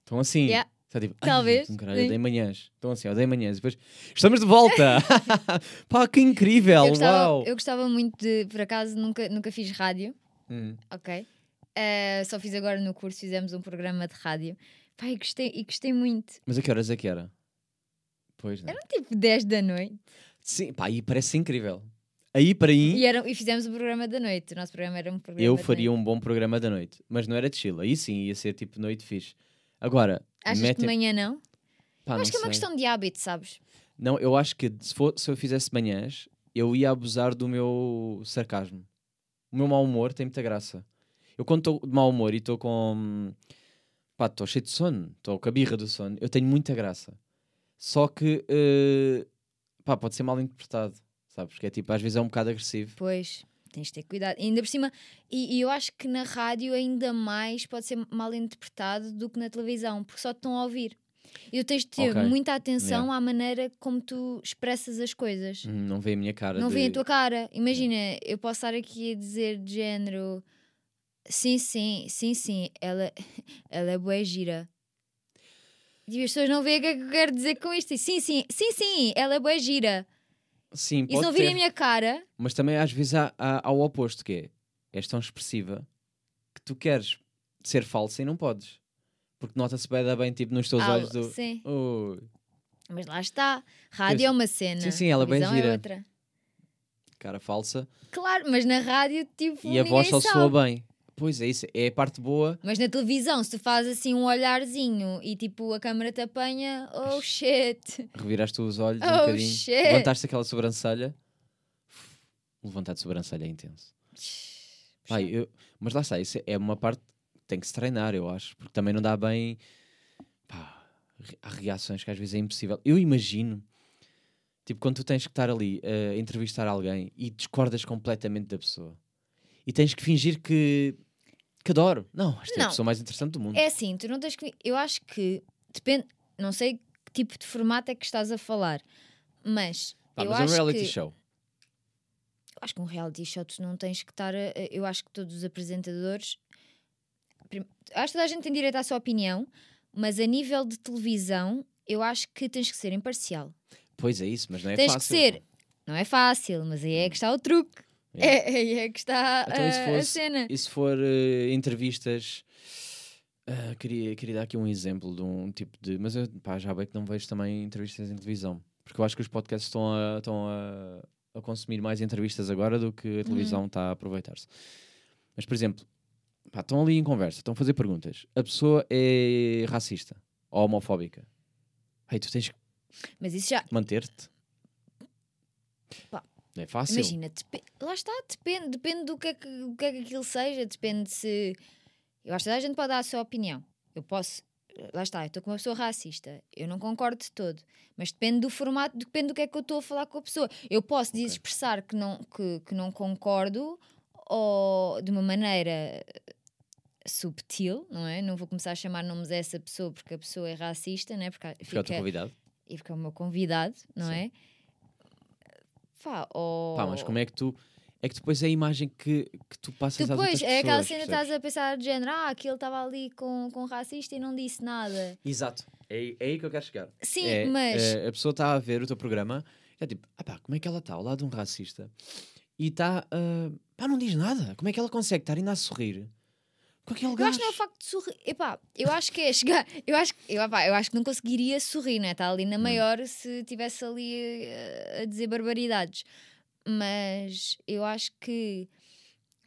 Estão assim. Yeah. Está tipo, "Ai, Talvez, com Caralho, dei manhãs. Estão assim, dei manhãs. E depois, estamos de volta. Pá, que incrível. Eu gostava, Uau. eu gostava muito de. Por acaso, nunca, nunca fiz rádio. Hum. Ok. Eh, só fiz agora no curso, fizemos um programa de rádio. Pá, e gostei, e gostei muito. Mas a que horas é que era? Pois, não. Tipo 10 da noite. Sim, pá, e parece incrível. Aí para aí, E, era, e fizemos o programa da noite. O nosso programa era um programa eu faria noite. um bom programa da noite. Mas não era de chill. Aí sim, ia ser tipo noite fixe. Agora, Achas mete... que de manhã não? Pá, eu não acho que é uma sei. questão de hábito, sabes? Não, eu acho que se, for- se eu fizesse manhãs, eu ia abusar do meu sarcasmo. O meu mau humor tem muita graça. Eu quando estou de mau humor e estou com... Pá, estou cheio de sono. Estou com a birra do sono. Eu tenho muita graça. Só que... eh, Pá, pode ser mal interpretado. Sabes? Porque é tipo, às vezes é um bocado agressivo. Pois, tens de ter cuidado. E ainda por cima, e, e eu acho que na rádio ainda mais pode ser mal interpretado do que na televisão, porque só te estão a ouvir. E tu tens de ter Ok. muita atenção à maneira como tu expressas as coisas. Hum, Não vê a minha cara Não de... vê a tua cara. Imagina, eu posso estar aqui a dizer de género: sim, sim, sim, sim, ela, ela é boa gira. E as pessoas não veem o que é que eu quero dizer com isto. Sim, sim, sim, sim, ela é boa gira. Sim, E se não virem a minha cara, Mas também às vezes há, há ao oposto, que é és tão expressiva que tu queres ser falsa e não podes. Porque nota-se bem, bem tipo nos teus ah, olhos do. sim. "Ui, Mas lá está. Rádio Eu- é uma cena. Sim, sim, ela é bem televisão gira. É outra. cara falsa. Claro, mas na rádio, tipo. E a voz só soa bem. Pois é, isso é a parte boa. Mas na televisão, se tu fazes assim um olharzinho e tipo a câmera te apanha, oh shit. Reviraste os olhos um Oh, bocadinho. shit. Levantaste aquela sobrancelha. Levantar de sobrancelha é intenso. Pai, eu- mas lá está, isso é uma parte que tem que se treinar, eu acho, porque também não dá bem. Pá, há reações que às vezes é impossível. Eu imagino, tipo, quando tu tens que estar ali a entrevistar alguém e discordas completamente da pessoa e tens que fingir que, que adoro. Não, esta é a Não. pessoa mais interessante do mundo. É assim, tu não tens que. Eu acho que depende. Não sei que tipo de formato é que estás a falar, mas. Pá, eu mas é um acho reality que, show. Eu acho que um reality show tu não tens que estar. a- eu acho que todos os apresentadores. prim- Acho que toda a gente tem direito à sua opinião, mas a nível de televisão, eu acho que tens que ser imparcial. Pois é isso, mas não é tens fácil. que ser. Não é fácil, mas aí é que está o truque. É. É, aí é que está Então, e se a- a fosse- cena. E se for eh, entrevistas, ah, queria, queria dar aqui um exemplo de um tipo de. Mas eu pá, já bem que não vejo também entrevistas em televisão. Porque eu acho que os podcasts estão a, estão a, a consumir mais entrevistas agora do que a televisão está a aproveitar-se. Mas, por exemplo, pá, estão ali em conversa, estão a fazer perguntas. A pessoa é racista ou homofóbica. Aí tu tens que já. manter-te. Pá, Não é fácil. Imagina, lá está, depende, depende do que, é que, do que é que aquilo seja, depende se. Eu acho que a gente pode dar a sua opinião. Eu posso. Lá está, eu estou com uma pessoa racista. Eu não concordo de todo. Mas depende do formato, depende do que é que eu estou a falar com a pessoa. Eu posso Ok. expressar que não, que, que não concordo ou de uma maneira subtil, não é? Não vou começar a chamar nomes a essa pessoa porque a pessoa é racista, não é? Porque Porque é o teu fica- convidado. e porque é o meu convidado, não Sim. é? Pá, ou... Pá, mas como é que tu. É que depois é a imagem que, que tu passas às Depois, outras é aquela cena que estás a pensar de género, ah, aquele estava ali com, com racista e não disse nada. Exato. É, é aí que eu quero chegar. Sim, É, mas é, a pessoa está a ver o teu programa e é tipo, ah pá, como é que ela está ao lado de um racista e está, ah, pá, não diz nada. Como é que ela consegue estar ainda a sorrir aquele eu gajo? acho que não é o facto de sorrir. Epá, eu acho que é chegar. Eu acho, eu, epá, eu acho que não conseguiria sorrir, não é? Está ali Hum. na maior se estivesse ali eh, a dizer barbaridades. Mas eu acho que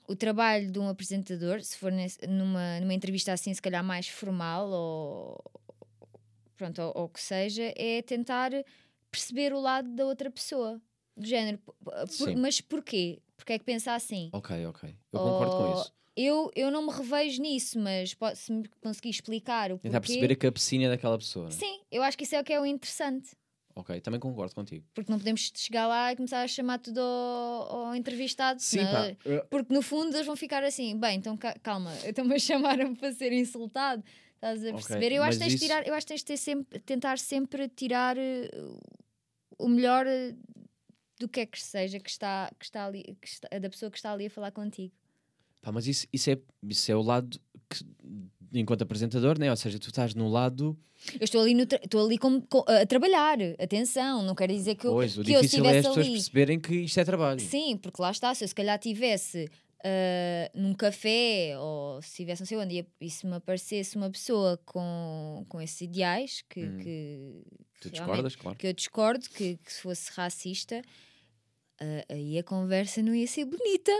o trabalho de um apresentador, se for nesse- numa, numa entrevista assim, se calhar mais formal ou pronto, ou, ou o que seja, é tentar perceber o lado da outra pessoa. Do género, por- mas porquê? Porque é que pensa assim? Ok, ok. Eu concordo com isso. Eu, eu não me revejo nisso, mas pode, se me conseguir explicar o porquê. Tentar perceber a cabecinha daquela pessoa. né? Sim, eu acho que isso é o que é o interessante. Ok, também concordo contigo. Porque não podemos chegar lá e começar a chamar tudo ao, ao entrevistado. Sim, senão- pá. Porque no fundo eles vão ficar assim, bem, então ca- calma, então-me chamaram para ser insultado. Estás a perceber? eu, acho que mas tens de isso- tirar, eu acho que tens de ter sempre, tentar sempre tirar eh, o melhor eh, do que é que seja que está, que está ali, que está- da pessoa que está ali a falar contigo. Pá, mas isso, isso, é, isso é o lado que, enquanto apresentador, né? Ou seja, tu estás no lado. Eu estou ali, no estou ali com- com- a trabalhar, atenção, não quer dizer que eu, Pois, o que eu difícil é as estivesse pessoas ali. perceberem que isto é trabalho. Sim, porque lá está, se eu se calhar tivesse ah, num café ou se estivesse não sei onde e- se me aparecesse uma pessoa com, com esses ideais que, Hum. que Tu discordas, claro. que eu discordo que, que se fosse racista ah, aí a conversa não ia ser bonita.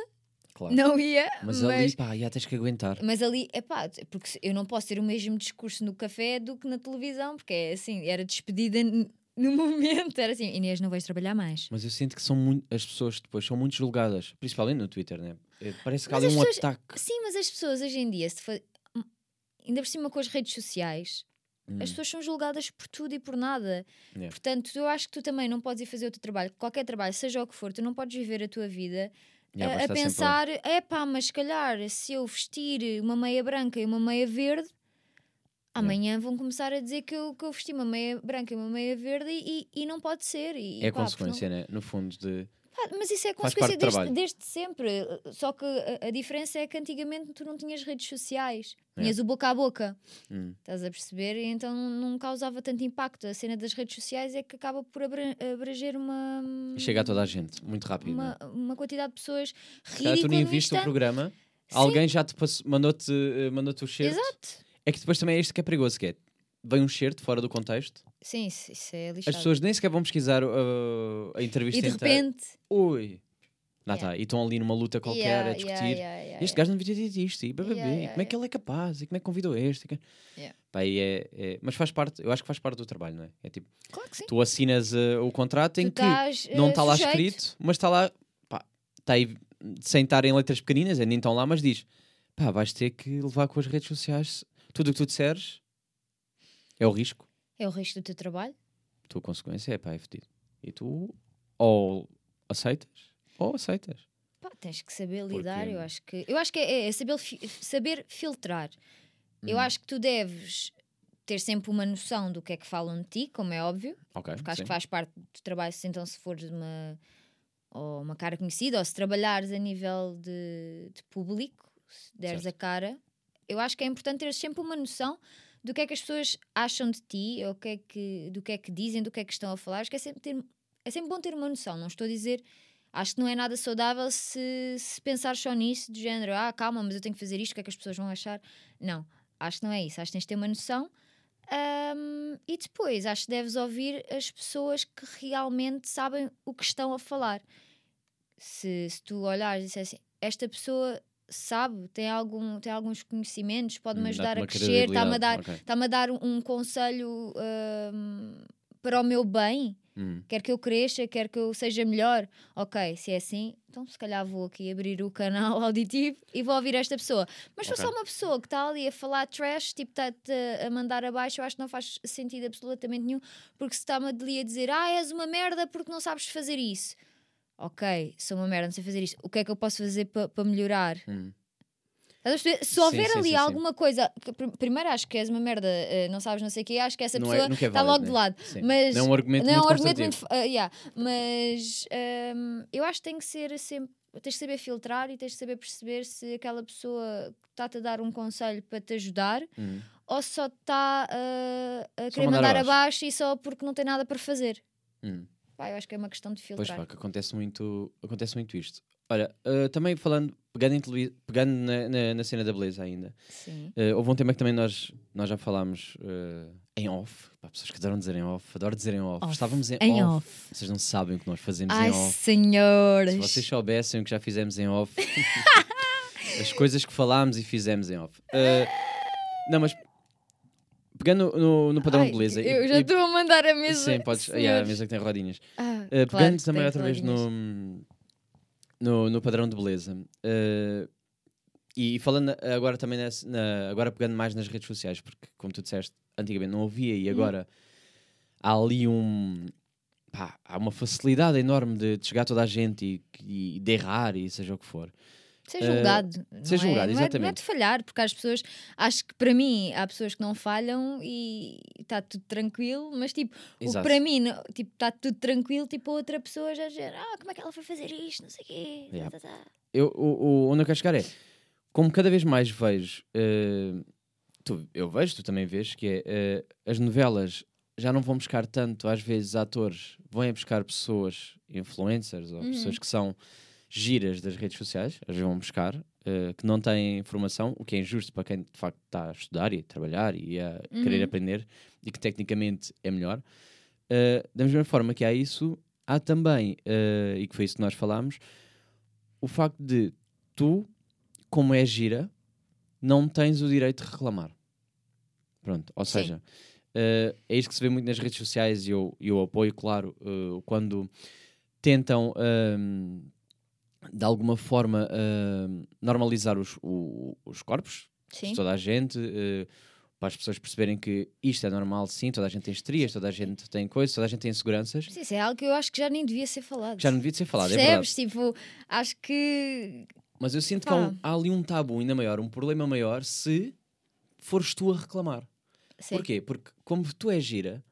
Claro. Não ia, Mas, mas, ali, pá, já tens que aguentar. mas ali, é pá, porque eu não posso ter o mesmo discurso no café do que na televisão, porque é assim, era despedida no momento, era assim, Inês, não vais trabalhar mais. Mas eu sinto que são muito, as pessoas depois são muito julgadas, principalmente no Twitter, né? É, Parece que há Mas ali as um pessoas- ataque. Sim, mas as pessoas hoje em dia, se fa- ainda por cima com as redes sociais, Hum, as pessoas são julgadas por tudo e por nada. Yeah. Portanto, eu acho que tu também não podes ir fazer o teu trabalho, qualquer trabalho, seja o que for, tu não podes viver a tua vida yeah, a, pensar, é pá, mas se calhar se eu vestir uma meia branca e uma meia verde, amanhã vão começar a dizer que eu, que eu vesti uma meia branca e uma meia verde e, e não pode ser. E, É pá, consequência, né? No fundo, de. Pá, mas isso é consequência desde, desde sempre. Só que a, a diferença é que antigamente tu não tinhas redes sociais, É. tinhas o boca a boca. Hum. Estás a perceber? E então não causava tanto impacto. A cena das redes sociais é que acaba por abra- abranger uma. E chega a toda a gente, muito rápido. uma, né? uma quantidade de pessoas Se calhar tu ridícula nem viste o programa, Sim. alguém já te mandou-te eh, mandou-te o cheiro. Exato. É que depois também é isto que é perigoso, que é vem um cheiro fora do contexto, Sim, isso, isso é as lixado. pessoas nem sequer vão pesquisar uh, a entrevista e de inteira. repente. Ui! Lá Yeah. está, e estão ali numa luta qualquer Yeah, a discutir. yeah, yeah, yeah, este gajo não devia ter dito isto, e, bababé, Yeah, e yeah, como é que ele é capaz, e como é que convidou este? e que- Yeah. Pá, e é, é- Mas faz parte, eu acho que faz parte do trabalho, não é? É tipo, Claro que sim. tu assinas uh, o contrato em Tu que estás, não eh, está lá sujeito. escrito, mas está lá, pá, está aí sem estar em letras pequeninas, nem estão lá, mas diz, pá, vais ter que levar com as redes sociais tudo o que tu disseres, é o risco, É o resto do teu trabalho. a tua consequência é pá, é fedido. E tu ou aceitas, ou aceitas. Pá, tens que saber lidar. Porque- Eu acho que, eu acho que é, é saber, fi- saber filtrar. Eu Hum. acho que tu deves ter sempre uma noção do que é que falam de ti, como é óbvio. Ok, Porque acho sim. que faz parte do trabalho, se então se fores uma, ou uma cara conhecida, ou se trabalhares a nível de, de público, se deres Certo. a cara, eu acho que é importante ter sempre uma noção do que é que as pessoas acham de ti, ou que é que, do que é que dizem, do que é que estão a falar. Acho que é sempre, ter, é sempre bom ter uma noção. Não estou a dizer. Acho que não é nada saudável se, se pensar só nisso, do género, ah, calma, mas eu tenho que fazer isto, o que é que as pessoas vão achar? Não, acho que não é isso. Acho que tens de ter uma noção um, e depois acho que deves ouvir as pessoas que realmente sabem o que estão a falar. Se, se tu olhares e disseres assim, esta pessoa sabe, tem, algum, tem alguns conhecimentos, pode-me Hum, ajudar a crescer, está-me a dar, credibilidade, ok. está a dar um, um conselho um, para o meu bem, Hum. quer que eu cresça, quer que eu seja melhor. Ok, se é assim, então se calhar vou aqui abrir o canal auditivo e vou ouvir esta pessoa. Mas se for Ok. só uma pessoa que está ali a falar trash, tipo, está-te a mandar abaixo, eu acho que não faz sentido absolutamente nenhum, porque se está-me ali a dizer, ah, és uma merda porque não sabes fazer isso. Ok, sou uma merda, não sei fazer isto. O que é que eu posso fazer para melhorar? Hum. Se Sim, houver sim, ali sim, sim. alguma coisa, que pr- primeiro acho que és uma merda, eh, não sabes não sei o quê, acho que essa Não é- pessoa é está válido, logo né? de lado. Sim. Mas Não é um argumento não é muito um argumento muito. ah, yeah. Mas hum, eu acho que tem que ser sempre. Tens de saber filtrar e tens de saber perceber se aquela pessoa está-te a dar um conselho para te ajudar Hum. ou só está ah, a querer mandar mandar abaixo. abaixo. e só porque não tem nada para fazer. Hum. Pá, eu acho que é uma questão de Pois filtrar. pá, que acontece muito, acontece muito isto. Olha, uh, também falando, pegando, em pegando na, na- na cena da beleza ainda, Sim. uh, houve um tema que também nós, nós já falámos uh, em off. Pá, pessoas que adoram dizer em off, adoro dizer em off. Off. Estávamos em, Em off. off. Vocês não sabem o que nós fazemos Ai, em off. senhores. Se vocês soubessem o que já fizemos em off, as coisas que falámos e fizemos em off. Não, mas pegando no, no padrão Ai, de beleza. e- Eu já e- estou a mandar a mesa. Sim, podes. Yeah, a mesa que tem rodinhas. Ah, Uh, pegando também outra vez no, no, no padrão de beleza uh, e falando agora também nessa- na- agora pegando mais nas redes sociais, porque como tu disseste, antigamente não havia Hum. e agora há ali um pá, há uma facilidade enorme de, de chegar a toda a gente e, e de errar e seja o que for. Ser Eh, julgado. não ser é- julgado, não é, Não é exatamente. de falhar, porque as pessoas. Acho que para mim há pessoas que não falham e está tudo tranquilo, mas tipo, o que para mim não- tipo, está tudo tranquilo, tipo, a outra pessoa já dizer, ah, como é que ela foi fazer isto, não sei o quê. Yeah. tá, tá, tá." Eu, o, o- onde eu quero chegar é como cada vez mais vejo, uh, tu- eu vejo, tu também vês, que é uh, as novelas já não vão buscar tanto, às vezes, atores, vão é buscar pessoas, influencers ou Uhum. pessoas que são giras das redes sociais, as vão buscar, uh, que não têm informação, o que é injusto para quem de facto está a estudar e a trabalhar e a querer Uhum. aprender e que tecnicamente é melhor. Uh, da mesma forma que há isso, há também, eh, e que foi isso que nós falámos, o facto de tu, como é gira, não tens o direito de reclamar. Pronto, ou Sim. seja, é isso que se vê muito nas redes sociais e eu, eu apoio, claro, quando tentam ehm, de alguma forma ehm, normalizar os, o- os corpos Sim. de toda a gente, eh, para as pessoas perceberem que isto é normal, sim, toda a gente tem estrias, toda a gente tem coisas, toda a gente tem inseguranças. Sim, Isso é algo que eu acho que já nem devia ser falado. Já não devia de ser falado, é verdade. Percebes? tipo, acho que. Mas eu sinto que há, um- Pá. há ali um tabu ainda maior, um problema maior, se fores tu a reclamar. Sim. Porquê? Porque como tu és gira,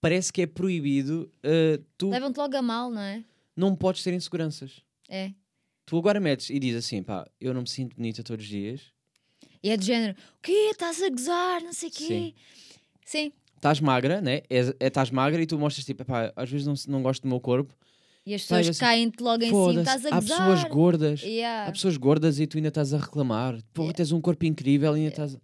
parece que é proibido, eh, tu Levam-te logo a mal, não é? não podes ter inseguranças. É. Tu agora metes e dizes assim, pá, eu não me sinto bonita todos os dias, E é do género: o quê? Estás a gozar? Não sei o quê. Sim. Estás magra, né? És- é, estás magra e tu mostras tipo, pá, às vezes não, não gosto do meu corpo. E as pessoas assim, caem-te logo em cima. Estás a há gozar. pessoas gordas. Yeah. Há pessoas gordas e tu ainda estás a reclamar. Porra, Yeah. tens um corpo incrível e ainda estás.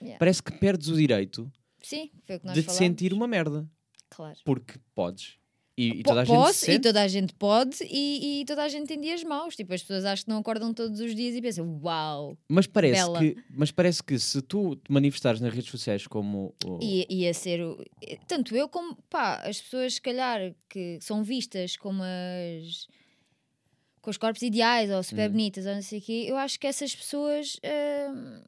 Yeah. Parece que perdes o direito Sim, de te falámos. sentir uma merda. Claro. Porque podes. E, e toda a gente Posso, e toda a gente pode, e, e toda a gente tem dias maus. Tipo, as pessoas acham que não acordam todos os dias e pensam, uau, Mas parece, Bela. que, mas parece que se tu te manifestares nas redes sociais como. o- ia, ia ser. o- Tanto eu como, pá, as pessoas, se calhar, que são vistas como as. com os corpos ideais ou super Uhum. bonitas ou não sei o quê, eu acho que essas pessoas. hum,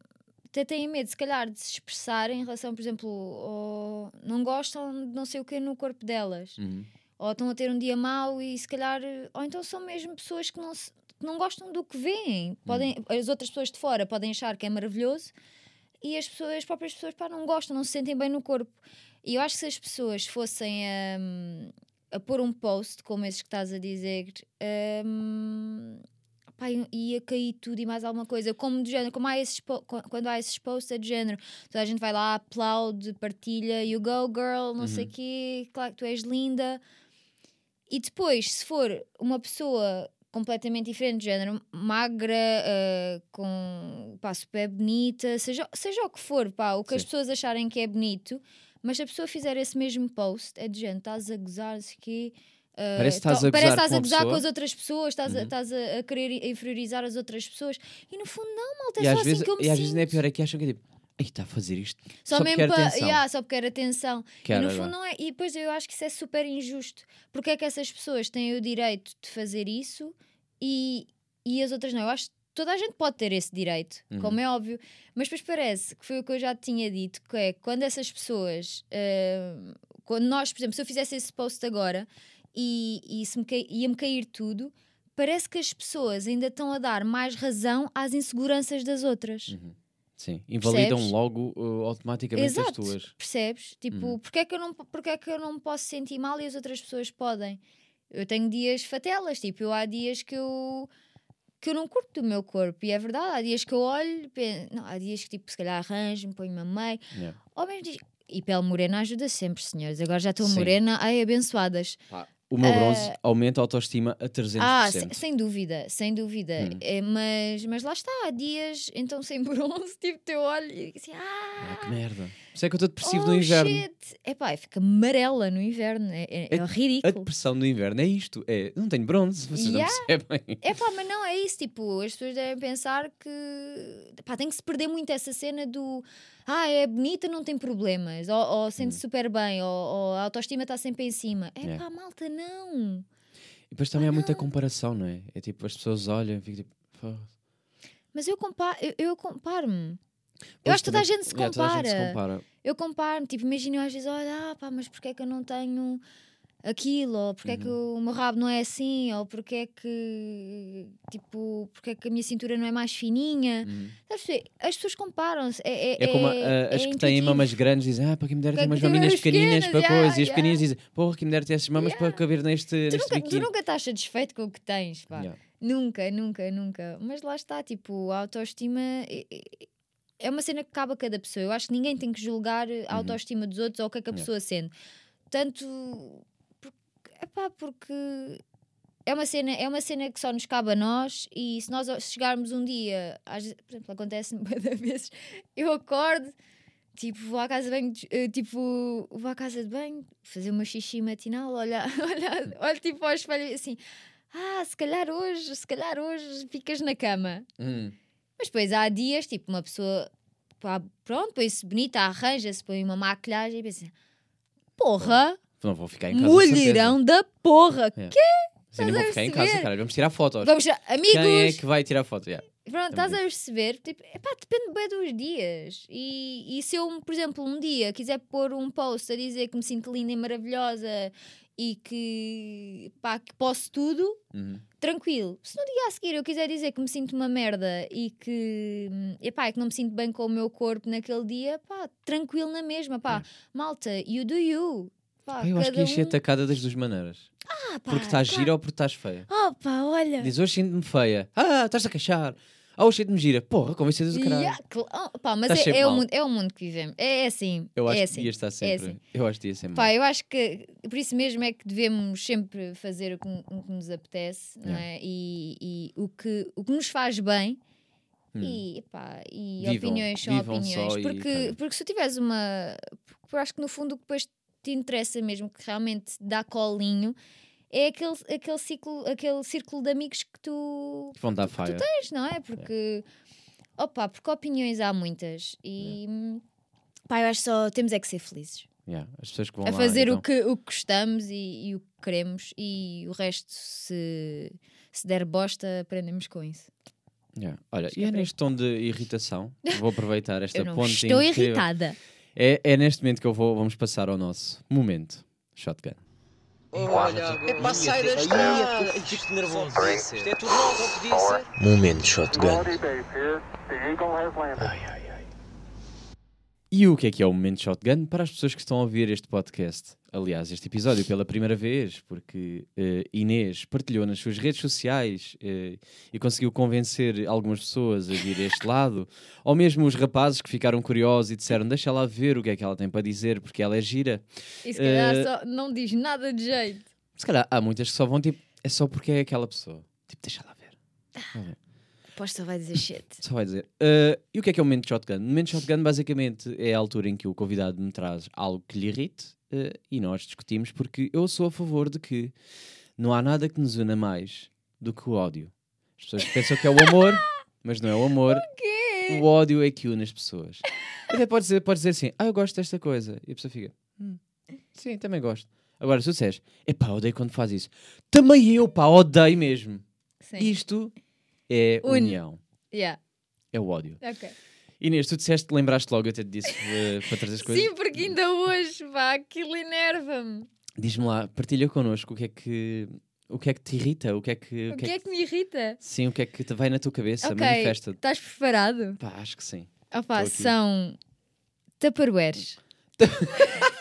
até têm medo, se calhar, de se expressarem em relação, por exemplo, ao- não gostam de não sei o que no corpo delas. Uhum. Ou estão a ter um dia mau e se calhar, ou então são mesmo pessoas que não, se- que não gostam do que veem. Podem, As outras pessoas de fora podem achar que é maravilhoso e as, pessoas, as próprias pessoas pá, não gostam, não se sentem bem no corpo. E eu acho que se as pessoas fossem a, a pôr um post como esses que estás a dizer, hum, pá, ia cair tudo e mais alguma coisa. Como do género, como há esses, quando há esses posts é do género, toda a gente vai lá, aplaude, partilha, you go girl, não sei o quê, claro que tu és linda. E depois, se for uma pessoa completamente diferente, de género magra, ah, com pá, super bonita, seja, seja o que for, pá, o que as Sim. pessoas acharem que é bonito, mas se a pessoa fizer esse mesmo post, é de género, estás a gozar, o quê. ah, Parece que estás a parece gozar que estás com a a gozar com pessoa. as outras pessoas, estás, a, Uhum. estás a, a querer inferiorizar as outras pessoas e no fundo não, malta, é E só assim vezes, que eu me e às vezes não é pior, é que acham que é tipo, ai, está a fazer isto. Só, porque mesmo para. atenção. Yeah, só porque quer atenção. Quer, e no fundo não é. E depois eu acho que isso é super injusto. Porque é que essas pessoas têm o direito de fazer isso e, e as outras não? Eu acho que toda a gente pode ter esse direito, Uhum. como é óbvio. Mas depois parece que foi o que eu já tinha dito: que é quando essas pessoas. ah, quando nós, por exemplo, se eu fizesse esse post agora e, e se me ia-me cair tudo. Parece que as pessoas ainda estão a dar mais razão às inseguranças das outras. Uhum. Sim, invalidam Percebes? logo uh, automaticamente Exato, as tuas. percebes? Tipo, Uhum. porque, é que eu não, porque é que eu não me posso sentir mal e as outras pessoas podem? Eu tenho dias fatelas, tipo, eu há dias que eu que eu não curto do meu corpo e é verdade, há dias que eu olho, pen- não, há dias que tipo, se calhar arranjo-me, ponho-me a meio, Yeah. ou mesmo dias- e pele morena ajuda sempre, senhores. Agora já estou morena, ai, abençoadas. Pá, o meu bronze aumenta a autoestima a 300%. Ah, sem, sem dúvida, sem dúvida. Hum. É, mas, mas lá está, há dias, então sem bronze, tipo, eu olho e assim, Ah, ah, que merda. Isso é que eu estou depressivo oh, no inverno. shit. Epá, fica amarela no inverno, é, é, é A ridículo. depressão do inverno é isto. É, não tenho bronze, vocês Yeah. não percebem. É pá, mas não é isso. Tipo, as pessoas devem pensar que pá, tem que se perder muito essa cena do ah, é bonita, não tem problemas, ou, ou sente-se super bem, ou, ou a autoestima está sempre em cima. É Hum. Yeah. pá, malta, não. E depois também há muita comparação, não é? É tipo, as pessoas olham e ficam tipo. Mas eu comparo, eu, eu comparo-me. Eu acho que toda a gente se Yeah, gente compara. Eu comparo-me, tipo, imagino às vezes, olha, ah, pá, mas porquê é que eu não tenho aquilo, ou porque é que Uhum. o meu rabo não é assim, ou porque é que, tipo, porque é que a minha cintura não é mais fininha. Uhum. As pessoas comparam-se. É, é, É como a- é- a- as que têm intuitivo. mamas grandes dizem, ah, para que me dera Para ter que umas maminhas pequeninas para pequenas, coisa. yeah, E as pequeninas dizem, porra, que me dera ter essas mamas para Yeah. caber neste, Tu neste nunca, tu nunca estás satisfeito com o que tens, pá. Yeah. Nunca, nunca, nunca. Mas lá está, tipo, a autoestima é- é- é uma cena que cabe a cada pessoa. Eu acho que ninguém tem que julgar a autoestima dos outros ou o que é que a Uhum. Yeah. pessoa sente. Tanto porque, epá, porque é uma, cena, é uma cena que só nos cabe a nós e se nós chegarmos um dia, às por exemplo, acontece-me muitas vezes, eu acordo, Tipo, vou à casa de banho, eh, tipo, vou à casa de banho, fazer uma xixi matinal, olha, olha, olha tipo ao espelho assim, ah, se calhar hoje, se calhar hoje ficas na cama. Hum. Mas depois há dias, tipo, uma pessoa, pá, pronto, põe-se bonita, arranja-se, põe uma maquilhagem e pensa, porra, Não vou ficar em casa. mulherão da porra, É. que nem vou ficar em casa. Vamos tirar fotos. vamos tirar, amigos, Quem é que vai tirar foto? Yeah. Pronto, estás a perceber? Tipo, epá, depende bem dos dias. E, e se eu, por exemplo, um dia quiser pôr um post a dizer que me sinto linda e maravilhosa e que, pá, que posso tudo, Uhum. tranquilo. Se no dia a seguir eu quiser dizer que me sinto uma merda e que, hum, epá, que não me sinto bem com o meu corpo naquele dia, pá, tranquilo na mesma, pá. Malta, you do you. Pá, eu acho que ia ser um- atacada das duas maneiras. Ah, pá, Porque estás claro. gira ou porque estás feia. Oh, pá, olha. Diz hoje sinto-me feia. Ah, estás a queixar. Ah, hoje sinto-me gira. Porra, convencidas do caralho. Yeah, cl- oh, pá, mas é, sempre é o mal. mundo, é o mundo que vivemos. É, é assim. Eu acho é que assim. devia estar sempre. assim. Eu acho que ser mal. Pá, eu acho que por isso mesmo é que devemos sempre fazer o que, o que nos apetece, não é? E, e o, que, o que nos faz bem. Hum. E, pá, e Vivam- opiniões são vivam só opiniões. e Porque, porque se tu tiveres uma. Porque eu acho que no fundo o que depois te interessa mesmo, que realmente dá colinho, é aquele, aquele, ciclo, aquele círculo de amigos que tu Vão dar faia. tens, não é? Porque, opa, porque opiniões há muitas e pá, eu acho só temos é que ser felizes Yeah, As pessoas que vão a lá, fazer então. o, que, o que gostamos e, e o que queremos e o resto se, se der bosta aprendemos com isso. Yeah. Olha, Acho que e é é neste tom de irritação, vou aproveitar esta eu ponte estou incrível. irritada. É, é neste momento que eu vou, vamos passar ao nosso momento shotgun. Olha, é para sair da estrada. Isto nervoso. Isto é tudo novo, não podia ser. Momento shotgun. E o que é que é o momento shotgun para as pessoas que estão a ouvir este podcast? Aliás, este episódio pela primeira vez, porque eh, Inês partilhou nas suas redes sociais eh, e conseguiu convencer algumas pessoas a vir a este lado, ou mesmo os rapazes que ficaram curiosos e disseram: Deixa lá ver o que é que ela tem para dizer, porque ela é gira. E se calhar Eh, só não diz nada de jeito. Se calhar há muitas que só vão tipo, é só porque é aquela pessoa. Tipo, deixa lá ver. Aposto só vai dizer shit. Só vai dizer. "Ah, e o que é que é o momento shotgun? O momento shotgun basicamente é a altura em que o convidado me traz algo que lhe irrite ah, e nós discutimos porque eu sou a favor de que não há nada que nos una mais do que o ódio. As pessoas pensam que é o amor, mas não é o amor. quê? O ódio é que une as pessoas. Até pode dizer, pode dizer assim, ah, eu gosto desta coisa. E a pessoa fica, "Hum, sim, também gosto. Agora, se tu disseres, epá, odeio quando faz isso. Também eu, pá, odeio mesmo. Sim. Isto é Une. união. Yeah. É o ódio. ok. Inês, tu disseste, lembraste logo, eu até te disse eh, para trazer as coisas. Sim, porque ainda hoje, pá, aquilo enerva-me. Diz-me lá, partilha connosco o que é que o que é que te irrita, o que é que, O que é que me irrita? sim, o que é que te vai na tua cabeça, Ok, manifesta. estás preparado? Pá, acho que sim. Opa, Tô aqui. são tupperwares.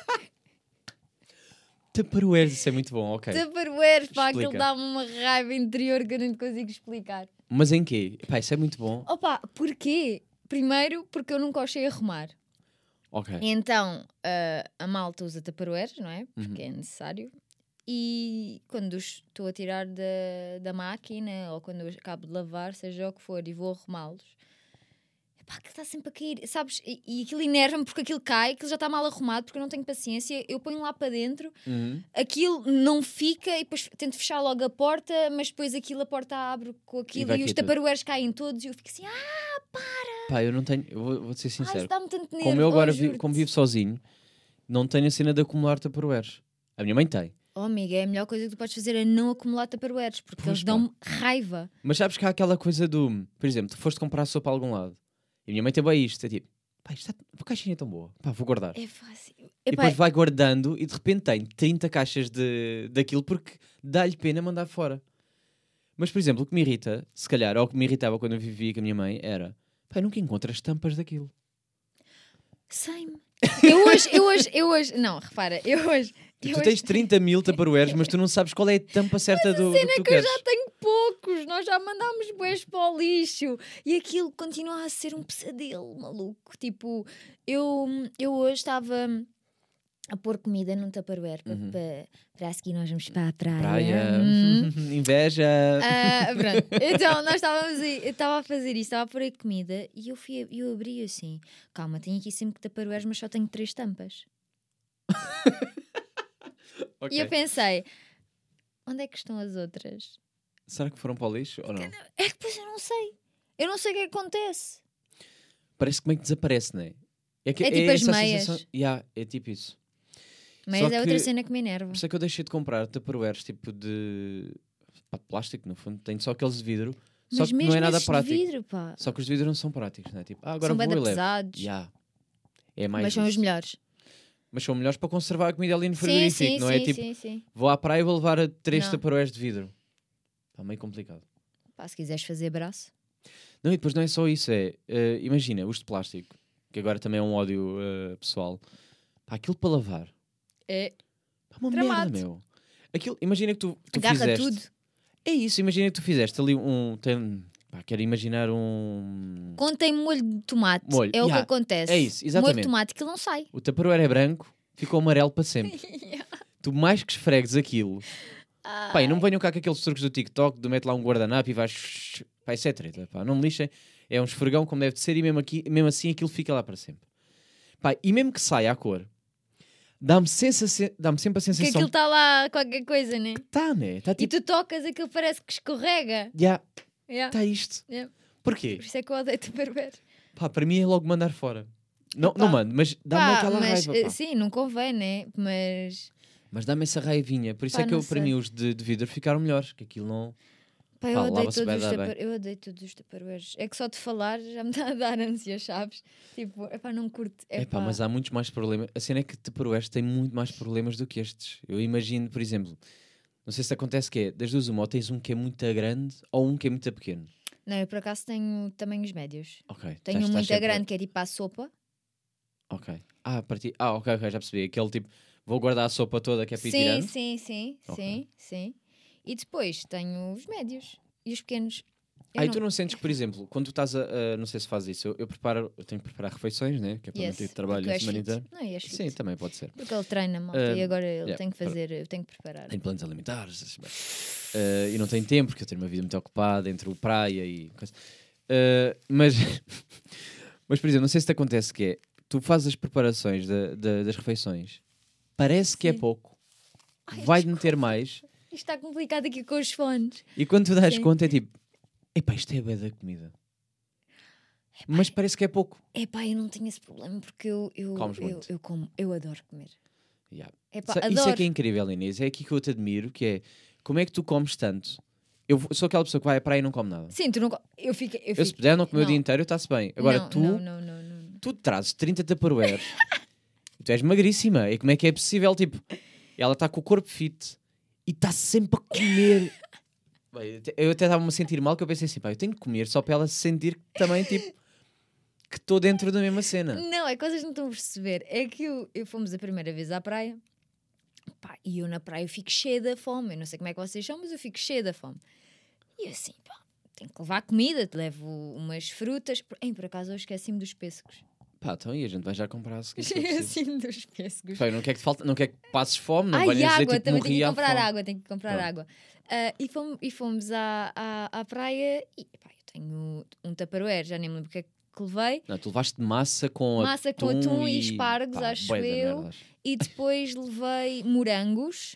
Tupperwares, isso é muito bom, ok. Tupperwares, pá, aquilo Explica. dá-me uma raiva interior que eu nem te consigo explicar. Mas em quê? Pá, isso é muito bom. Opa, porquê? Primeiro, porque eu nunca achei arrumar. Ok. Então, ah, a malta usa tupperwares, não é? Uhum. Porque é necessário. E quando os estou a tirar da, da máquina ou quando eu acabo de lavar, seja o que for, e vou arrumá-los, epá, aquilo está sempre a cair, sabes? E, e aquilo enerva-me porque aquilo cai, aquilo já está mal arrumado porque eu não tenho paciência. Eu ponho lá para dentro, Uhum. aquilo não fica e depois tento fechar logo a porta, mas depois aquilo a porta abre com aquilo vai e, os tupperwares caem todos e eu fico assim, ah, Pá, eu não tenho, eu vou, vou ser ai, sincero. dá-me tanto nervo. Como eu agora oh, vi, juro-te. como vivo sozinho, não tenho a cena de acumular tupperwares. A minha mãe tem. Oh, amiga, é a melhor coisa que tu podes fazer é não acumular tupperwares, porque Pois, eles pá. dão-me raiva. Mas sabes que há aquela coisa do, por exemplo, tu foste comprar sopa a algum lado e a minha mãe tem bem isto, é tipo, pá, isto está, a caixinha é tão boa, pá, vou guardar. É fácil. E Epá, depois vai guardando e de repente tem 30 caixas de, daquilo porque dá-lhe pena mandar fora. Mas, por exemplo, o que me irrita, se calhar, ou o que me irritava quando eu vivia com a minha mãe, era pá, eu nunca encontro as tampas daquilo. Sei-me. Eu hoje, eu hoje, eu hoje, não, repara, eu hoje. Eu tu tens hoje- 30 mil tupperwares, mas tu não sabes qual é a tampa certa do, do que tu que eu queres. já tenho poucos, nós já mandámos boés para o lixo e aquilo continua a ser um pesadelo maluco. Tipo, eu, eu hoje estava a pôr comida num tupperware para, Uhum. para, para a seguir nós vamos para a praia. Praia, Hum. inveja. Ah, pronto. Então, nós estávamos aí, eu estava a fazer isto, estava a pôr aí comida e eu, fui, eu abri assim: calma, tenho aqui sempre tupperwares, mas só tenho três tampas. Ok. E eu pensei: onde é que estão as outras? Será que foram para o lixo ou não? É que depois eu não sei. Eu não sei o que é que acontece. Parece que meio que desaparece, não é? que É tipo as essa a meias. sensação- Yeah, é tipo isso. Mas Só é outra que- cena que me enerva. Por isso é que eu deixei de comprar tupperwares tipo de. pá, plástico, no fundo. Tenho só aqueles de vidro. Só Mas que mesmo não é nada prático. vidro. Só que os de vidro não são práticos, não é? Tipo, ah, agora São vou bem pesados. Yeah. É mais mas são os melhores. Mas são melhores para conservar a comida ali no Sim, frigorífico, sim, não sim, é? Tipo, sim, sim. vou à praia e vou levar três Não. tupperwares de vidro. Está meio complicado. Pá, se quiseres fazer braço. Não, e depois não é só isso, é. eh, imagina, os de plástico, que agora também é um ódio eh, pessoal. Pá, aquilo para lavar. É. Pá, uma Tramado. merda, meu. Aquilo, imagina que tu, tu Agarra fizeste. tudo. É isso, imagina que tu fizeste ali um. Tem, pá, quero imaginar um. Contém molho de tomate. Molho, É o yeah, que acontece. é isso, Molho exatamente. de tomate que não sai. O tupperware é branco, ficou amarelo para sempre. Tu mais que esfregues aquilo. Pá, e não venham cá com aqueles truques do TikTok, de mete lá um guardanapo e vais. Pá, isso é treta, pá, não me lixem. É um esfregão como deve de ser e mesmo, aqui, mesmo assim aquilo fica lá para sempre. Pá, e mesmo que saia a cor, dá-me dá sempre a Que sensação aquilo está lá qualquer coisa, né? que tá, né? Está E tipo, tu tocas, aquilo parece que escorrega. já, Yeah. Está isto. Yeah. Porquê? Por isso é que eu odeio Tupperware. Pá, para mim é logo mandar fora. Não, não mando, mas dá-me aquela mas, raiva. eh, Pá. Sim, não convém, né? Mas. Mas dá-me essa raivinha. Por isso Pá, é que eu, para sei. mim os de, de vidro ficaram melhores. Que aquilo não. Pá, eu odeio todos os tupper... Eu odeio todos os tupperwares. É que só de falar já me está a dar ânsias, sabes? Tipo, é pá, não curto. É pá, mas há muitos mais problemas. A cena é que Tupperwares tem muito mais problemas do que estes. Eu imagino, por exemplo, não sei se acontece que é, das duas uma, ou tens um que é muito grande ou um que é muito pequeno. Não, eu por acaso tenho tamanhos médios. Ok. Tenho estás- um muito sempre- grande que é tipo a sopa. Ok. Ah, partir... ah, ok, ok, já percebi. Aquele tipo, vou guardar a sopa toda que é para Sim, sim, sim, Ok. sim, sim. E depois tenho os médios e os pequenos. Eu e não- tu não sentes que, por exemplo, quando tu estás a. a- não sei se fazes isso, eu, eu preparo, eu tenho que preparar refeições, né? Que é para Yes, não ter trabalho a semana inteira. Não, e Sim, também pode ser. Porque ele treina, malta, e Um, agora ele yeah, tem que para- fazer, eu tenho que preparar. Tem planos alimentares. Eh, e não tenho tempo, porque eu tenho uma vida muito ocupada entre o praia e. coisa. Eh, mas, mas, por exemplo, não sei se te acontece que é. Tu fazes as preparações da- da- das refeições, parece que é Sim. pouco, Ai, vai meter mais, Isto está complicado aqui com os fones. e quando tu dás Sim. conta é tipo: epá, isto é bem da comida. Mas parece que é pouco. É pá, eu não tenho esse problema porque eu, eu, Comes eu, muito. eu como, eu adoro comer. Yeah. É pá, Sa-. Isso é que é incrível, Inês. É aqui que eu te admiro, que é como é que tu comes tanto. Eu vou- sou aquela pessoa que vai à praia e não come nada. Sim, tu não. co- Eu fico. Eu, Eu, se fico... puder não comer o dia inteiro, está-se bem. Agora não, tu, Não, não, não, não. tu trazes 30 tupperwares. tu és magríssima. E como é que é possível? Tipo, ela está com o corpo fit e está sempre a comer. Bem, eu até- estava-me a sentir mal que eu pensei assim, pá, eu tenho que comer só para ela se sentir que também, tipo, que estou dentro da mesma cena. Não, é que vocês não estão a perceber. É que eu, eu fomos a primeira vez à praia pá, e eu na praia eu fico cheia da fome. Eu não sei como é que vocês são, mas eu fico cheia da fome. E eu assim, pá, tenho que levar comida, te levo umas frutas. Em, por acaso eu esqueci-me dos pêssegos. Pá, então e a gente vai já comprar a seguir. Esqueci-me dos pêssegos. Pá, não quer que te falte, não quer que passes fome, não Ai, e dizer água, tipo, também tenho que comprar água, tenho que comprar Pronto. água. Ah, e, fomos, e fomos à, à, à praia e pá, eu tenho um tupperware, já nem me lembro o que é que levei. Não, tu levaste massa com Massa com atum e espargos, pá, acho eu. E depois levei morangos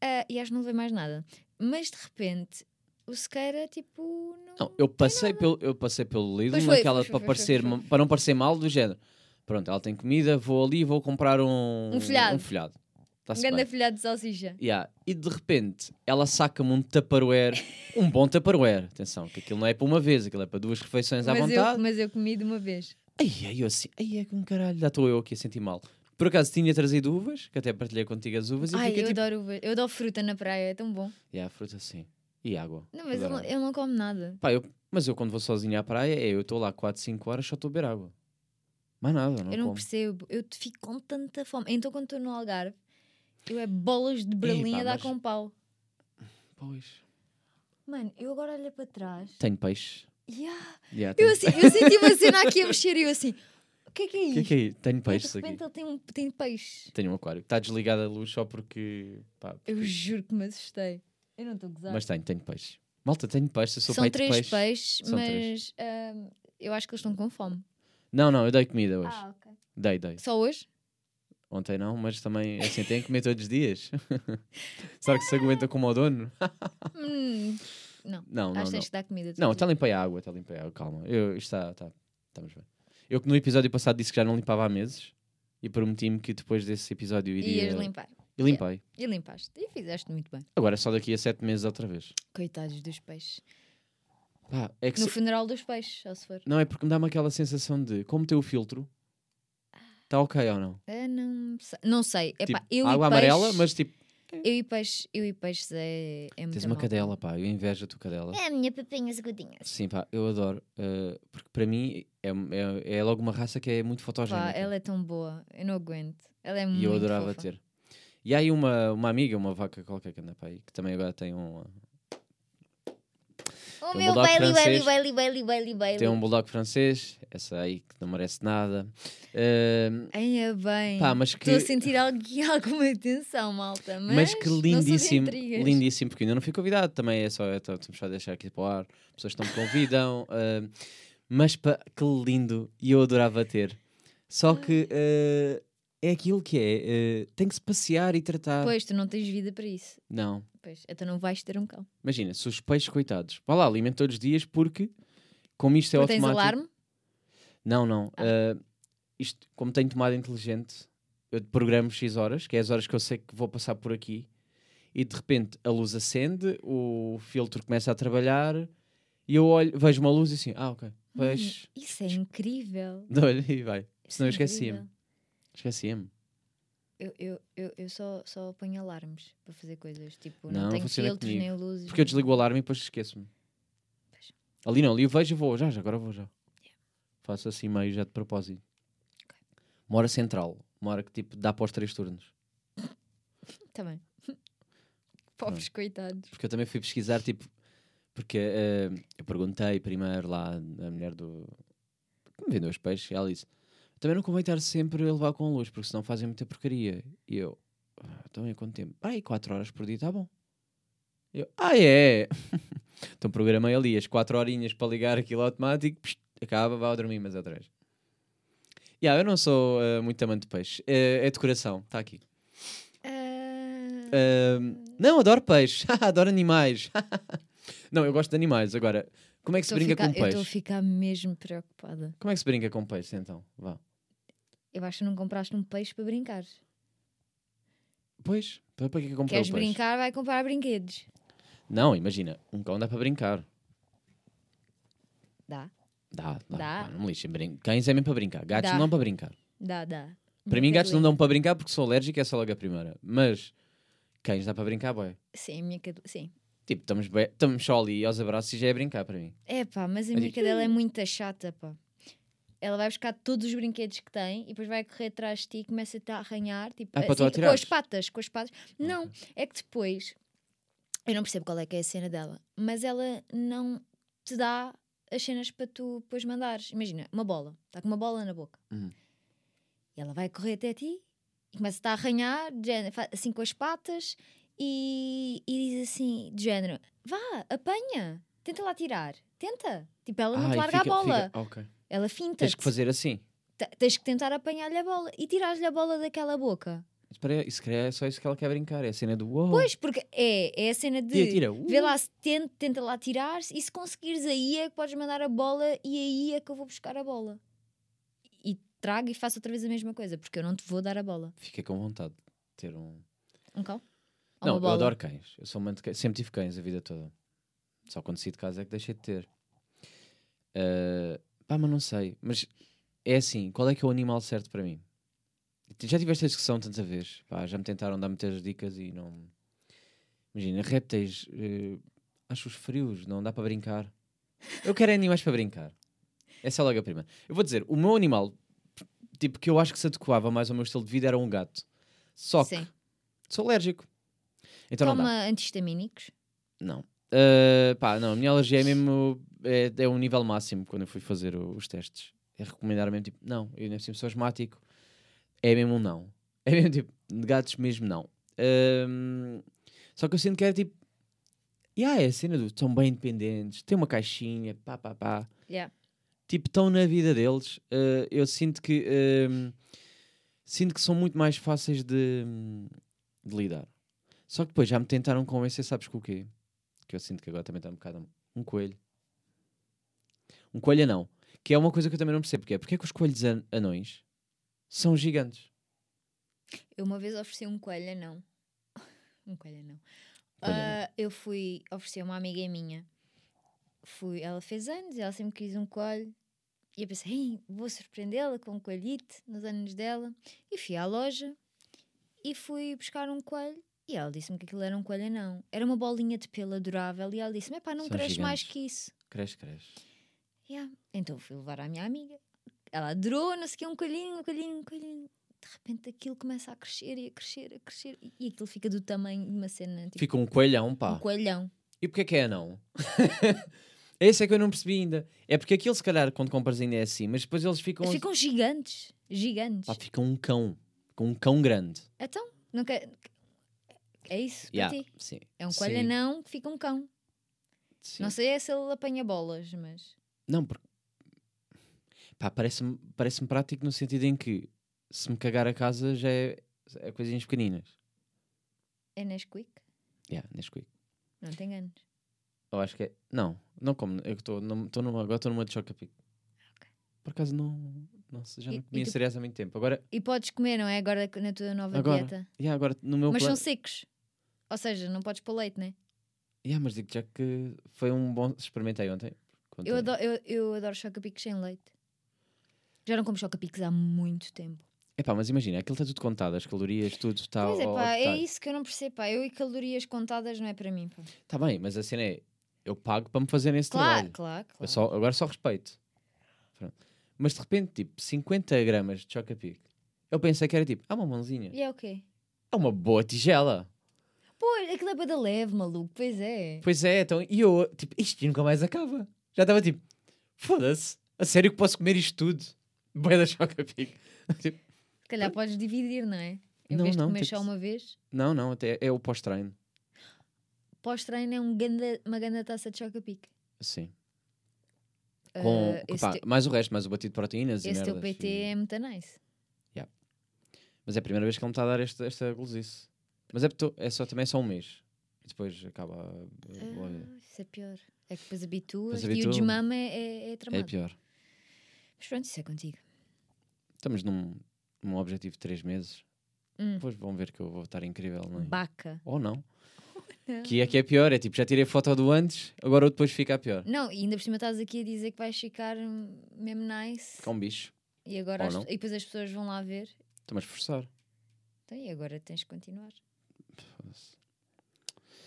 ah, e acho que não levei mais nada. Mas de repente o sequeira tipo. Não, Não, eu passei pelo, eu passei pelo Lidl Pois foi, naquela foi, para, foi, parecer, foi. para não parecer mal do género. Pronto, ela tem comida, vou ali e vou comprar um Um folhado. Um folhado. um Está-se grande bem. filhado de salsicha. Yeah. E de repente ela saca-me um tupperware, um bom tupperware. Atenção, que aquilo não é para uma vez, aquilo é para duas refeições à Mas eu, vontade. mas eu comi de uma vez. Ai, ai, eu assim, ai, é com caralho, já estou eu aqui a sentir mal. Por acaso tinha trazido uvas, que até partilhei contigo as uvas, e Ai, eu tipo, adoro uva. Eu adoro fruta na praia, é tão bom. yeah, fruta sim. E água. Não, mas eu não, eu não como nada. Pá, eu, mas eu quando vou sozinho à praia, é, eu estou lá 4, 5 horas, só estou a beber água. Mais nada, não eu não como. percebo. Eu te fico com tanta fome. Então quando estou no Algarve, eu é bolas de berlinha Epá, dar mas- com pau. Pois. Mano, eu agora olho para trás. Tenho peixe. Yeah. Yeah, Eu, tenho- assim, eu senti uma cena aqui a mexer e eu assim, que é que é O isto? que é que é isso? Tenho E peixes de aqui. repente ele tem, um, tem peixe. Tenho um aquário. Está desligada a luz só porque. pá, Eu juro que me assustei. Eu não estou a gozar. mas tenho, tenho peixe. Malta, tenho peixe, eu sou São pai de três peixe. peixes, São mas três. ahm, eu acho que eles estão com fome. Não, não, eu dei comida hoje. Ah, ok. Dei, dei. Só hoje? Ontem não, mas também assim tem que comer todos os dias. Será que se aguenta como o dono? Hum, não. Não, não, acho que não. tens que dar comida. Não, até limpei a água, até limpei a água, calma. Eu, isto está, está, estamos bem. Eu que no episódio passado disse que já não limpava há meses e prometi-me que depois desse episódio iria. Ias limpar. E limpei. E limpaste. E fizeste muito bem. Agora só daqui a sete meses outra vez. Coitados dos peixes. Pá, é que No se- funeral dos peixes, só se for. Não é porque me dá-me aquela sensação de como tem o filtro, está ok ou não? Ah, não sei. Não sei. Epá, Tipo, eu água e peixes, amarela, mas tipo, Eu e peixes, eu e peixes é, é muito tens uma mal. cadela, pá, eu invejo a tua cadela. É a minha papinha segudinha. Sim, pá, eu adoro. eh, porque para mim é, é, é logo uma raça que é muito Pá, fotogénica. ela é tão boa. Eu não aguento. Ela é muito E eu adorava fofa. ter. E há aí uma, uma amiga, uma vaca qualquer que anda para aí, que também agora tem um, O Tem um meu bulldog Bailey, Bailey, francês. Bailey, Bailey, Bailey, Bailey. tem um bulldog francês, essa aí que não merece nada. Eh, Ai, é bem. pá, mas Estou a que, sentir algo, alguma atenção, malta. Mas, mas que lindíssimo, lindíssimo, porque ainda não fui convidado, também é só, é, tô- estamos só a deixar aqui para o ar, pessoas que não me convidam, eh, mas pá, que lindo, e eu adorava ter. Só que eh, é aquilo que é, eh, tem que se passear e tratar. Pois, tu não tens vida para isso. Não, Pois, então não vais ter um cão. imagina, se os peixes coitados, vá lá, alimento todos os dias porque, como isto é tens automático... alarme? Não, não. Ah. Uh, isto, como tenho tomada inteligente, eu programo X horas, que é as horas que eu sei que vou passar por aqui, e de repente a luz acende, o filtro começa a trabalhar, e eu olho, vejo uma luz e assim, ah, ok, vejo, Isso é incrível. dou-lhe e vai. Senão é eu esquecia-me. Incrível. Esquecia-me. Eu, eu, eu, eu só, só ponho alarmes para fazer coisas. Tipo, Não, não, tenho filtros comigo. nem luzes. Porque eu desligo o alarme e depois esqueço-me. Ali não, ali eu vejo e vou, já, já, agora vou já. Faço assim meio já de propósito. Uma hora central, uma hora que tipo dá para os três turnos. Tá bem. Pobres coitados. Porque eu também fui pesquisar, tipo, porque eh, eu perguntei primeiro lá a mulher do que me vendeu os peixes, e ela disse: também não convém estar sempre a levar com a luz, porque senão fazem muita porcaria. E eu, "Ah, então em quanto tempo? Ah, e 4 horas por dia, tá bom. E eu, ah, é? então programei ali as 4 horinhas para ligar aquilo automático, psh, acaba, vai dormir, mas outra vez. Yeah, eu não sou eh, muito amante de peixe, é, é decoração, está aqui. Ah, Ahm, não, adoro peixe, adoro animais. não, eu gosto de animais. Agora, como é que se brinca ficar- com Eu estou a peixe? ficar mesmo preocupada. Como é que se brinca com peixe então? Vá. Eu acho que não compraste um peixe para brincar. Pois, para para que é comprei Queres o peixe? brincar, vai comprar brinquedos. Não, imagina, um cão dá para brincar. Dá, Dá, dá. Dá. pá, não me lixem. Brin... Cães é mesmo para brincar. Gatos Dá. não para brincar. dá, dá. Para mim, gatos não dão para brincar porque sou alérgico, é só logo a primeira. Mas cães dá para brincar, boy. Sim, minha cadela. Sim. Tipo, estamos, bem- estamos só ali aos abraços e já é brincar para mim. É pá, mas a minha cadela é muito chata, pá. Ela vai buscar todos os brinquedos que tem e depois vai correr atrás de ti e começa-te a arranhar, tipo, Ah, assim, com as patas, com as patas. Não, é que depois eu não percebo qual é que é a cena dela, mas ela não te dá as cenas para tu depois mandares. Imagina, uma bola, está com uma bola na boca. Uhum. E ela vai correr até ti e começa-te a arranhar, assim com as patas, e, e diz assim, de género, vá, apanha, tenta lá tirar, tenta. Tipo, ela não Ah, te larga fica- a bola. fica- ok. Ela finta. Tens que fazer assim. Tens que tentar apanhar-lhe a bola e tirar-lhe a bola daquela boca. Espera calhar é só isso que ela quer brincar. É a cena do uou. Pois, porque é, é a cena de Tira, tira. Uh. vê lá se tenta, tenta lá tirar e se conseguires aí é que podes mandar a bola e aí é que eu vou buscar a bola. E trago e faço outra vez a mesma coisa, porque eu não te vou dar a bola. Fiquei com vontade de ter um. Um cão? Ou Não, eu adoro cães. Eu sou de cães. Sempre tive cães a vida toda. Só quando saí de casa é que deixei de ter. Ah, pá, mas não sei. Mas é assim: qual é que é o animal certo para mim? Já tiveste a discussão tanta vez. Pá, já me tentaram dar muitas dicas e não. Imagina, répteis. eh, acho os frios, não dá para brincar. Eu quero animais para brincar. Essa é logo a primeira. Eu vou dizer: o meu animal, tipo, que eu acho que se adequava mais ao meu estilo de vida era um gato. Só que Sim. sou alérgico. Então não dá. Toma antihistamínicos. Não. Uh, pá, não, a minha alergia é mesmo. É, é um nível máximo quando eu fui fazer o- os testes. É recomendar mesmo, tipo, não, eu nem sou asmático, é mesmo um não. É mesmo tipo, de gatos mesmo não. Ahm, só que eu sinto que era tipo, e yeah, é a cena do são bem independentes, tem uma caixinha, pá, pá, pá. Yeah. Tipo, estão na vida deles. Ah, eu sinto que ahm, sinto que são muito mais fáceis de, de lidar. Só que depois já me tentaram convencer, sabes com o quê? Que eu sinto que agora também está um bocado um coelho. Um coelho não. Que é uma coisa que eu também não percebo, que é porque é que os coelhos an- anões são gigantes? Eu uma vez ofereci um coelho não. um coelho não. Coelho Ah, eu fui oferecer a uma amiga minha. Fui, ela fez anos, ela sempre quis um coelho. E eu pensei, "Ei, vou surpreendê-la com um coelhito nos anos dela. E fui à loja e fui buscar um coelho. E ela disse-me que aquilo era um coelho não. Era uma bolinha de pelo adorável. E ela disse-me, pá, não São cresce mais gigantes. que isso. Cresce, cresce. Yeah. Então fui levar à minha amiga. Ela adorou, não sei o que, um coelhinho, um coelhinho, um coelhinho. De repente aquilo começa a crescer e a crescer, a crescer. E- aquilo fica do tamanho de uma cena, tipo Fica um coelhão, pá. um coelhão. E porquê que é anão? Esse é que eu não percebi ainda. É porque aquilo, se calhar, quando compras ainda é assim, mas depois eles ficam. Eles ficam gigantes, gigantes. Pá, ficam um cão. Com um cão grande. Então, não quer... É isso para Yeah, ti. sim. É um coelho não que fica um cão. sim. Não sei é se ele apanha bolas, mas... Não, porque. Pá, parece-me parece prático no sentido em que se me cagar a casa já é, é coisinhas pequeninas. É Nesquik? Yeah, Nesquik. Não te enganes. Eu acho que é. Não, não como. Eu estou numa, agora estou numa de choca-pico. Por acaso não, não já não e comia tu- cereais há muito tempo. Agora, E podes comer, não é? Agora na tua nova Agora, dieta. yeah, agora no meu Mas plano. são secos. Ou seja, não podes pôr leite, não é? Yeah, mas digo já que foi um bom. Experimentei ontem. Eu adoro, eu, eu adoro choca-picos sem leite. Já não como choca-picos há muito tempo. Epá, mas imagina, aquilo está tudo contado, as calorias, tudo está. Pois é, ao- ao pá, é isso que eu não percebo, pá. Eu e calorias contadas não é para mim, pá. Tá bem, mas a cena é. Eu pago para me fazerem esse Claro, trabalho. claro, Eu claro. só, agora só respeito. Pronto. Mas de repente, tipo, 50 gramas de choca-pic. Eu pensei que era tipo, ah, uma mãozinha. E é o quê? É uma boa tigela. Pois, aquilo é para da leve, maluco. Pois é. Pois é, então, e eu, tipo, isto nunca mais acaba. Já estava tipo, foda-se, a sério que posso comer isto tudo? Boa da choca-pic. Tipo, Se calhar podes dividir, não é? Em Não, vez de não, comer tem só que- uma vez. não, não, até é o pós-treino. Pós-treino é um ganda, uma grande taça de choca-pic. Sim. Ah, Com, esse pá, teu- mais o resto, mais o batido de proteínas e esse teu. PT e- é muito nice. Mas é a primeira vez que ele me está a dar esta, esta gulosice. Mas é, é só, também é só um mês. E depois acaba. Ah, isso é pior. É que depois habituas Depois e o desmame é, é, é é tramado. pior. Mas pronto, isso é contigo. Estamos num, num objetivo de 3 meses. Hum. Depois vão ver que eu vou estar incrível, não é? Baca. Ou não. não. Que é que é pior. É tipo, já tirei foto do antes, agora o depois fica a pior. Não, e ainda por cima estás aqui a dizer que vais ficar mesmo nice. Com um bicho. E, agora as- e depois as pessoas vão lá ver. Estou-me a esforçar. Então, e agora tens de continuar.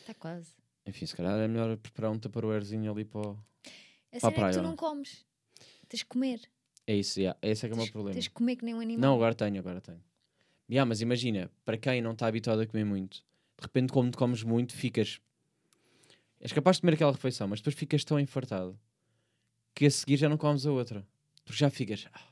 Está quase. Enfim, se calhar é melhor preparar um tupperwarezinho ali para o... A Para a cena é que praia, tu não comes. Tens de comer. É isso, yeah. esse é que é o meu problema. tens de comer que nem um animal. Não, agora tenho, agora tenho. Yeah, mas imagina, para quem não está habituado a comer muito, de repente, como comes muito, ficas. És capaz de comer aquela refeição, mas depois ficas tão enfartado que a seguir já não comes a outra. Porque já ficas. Ah,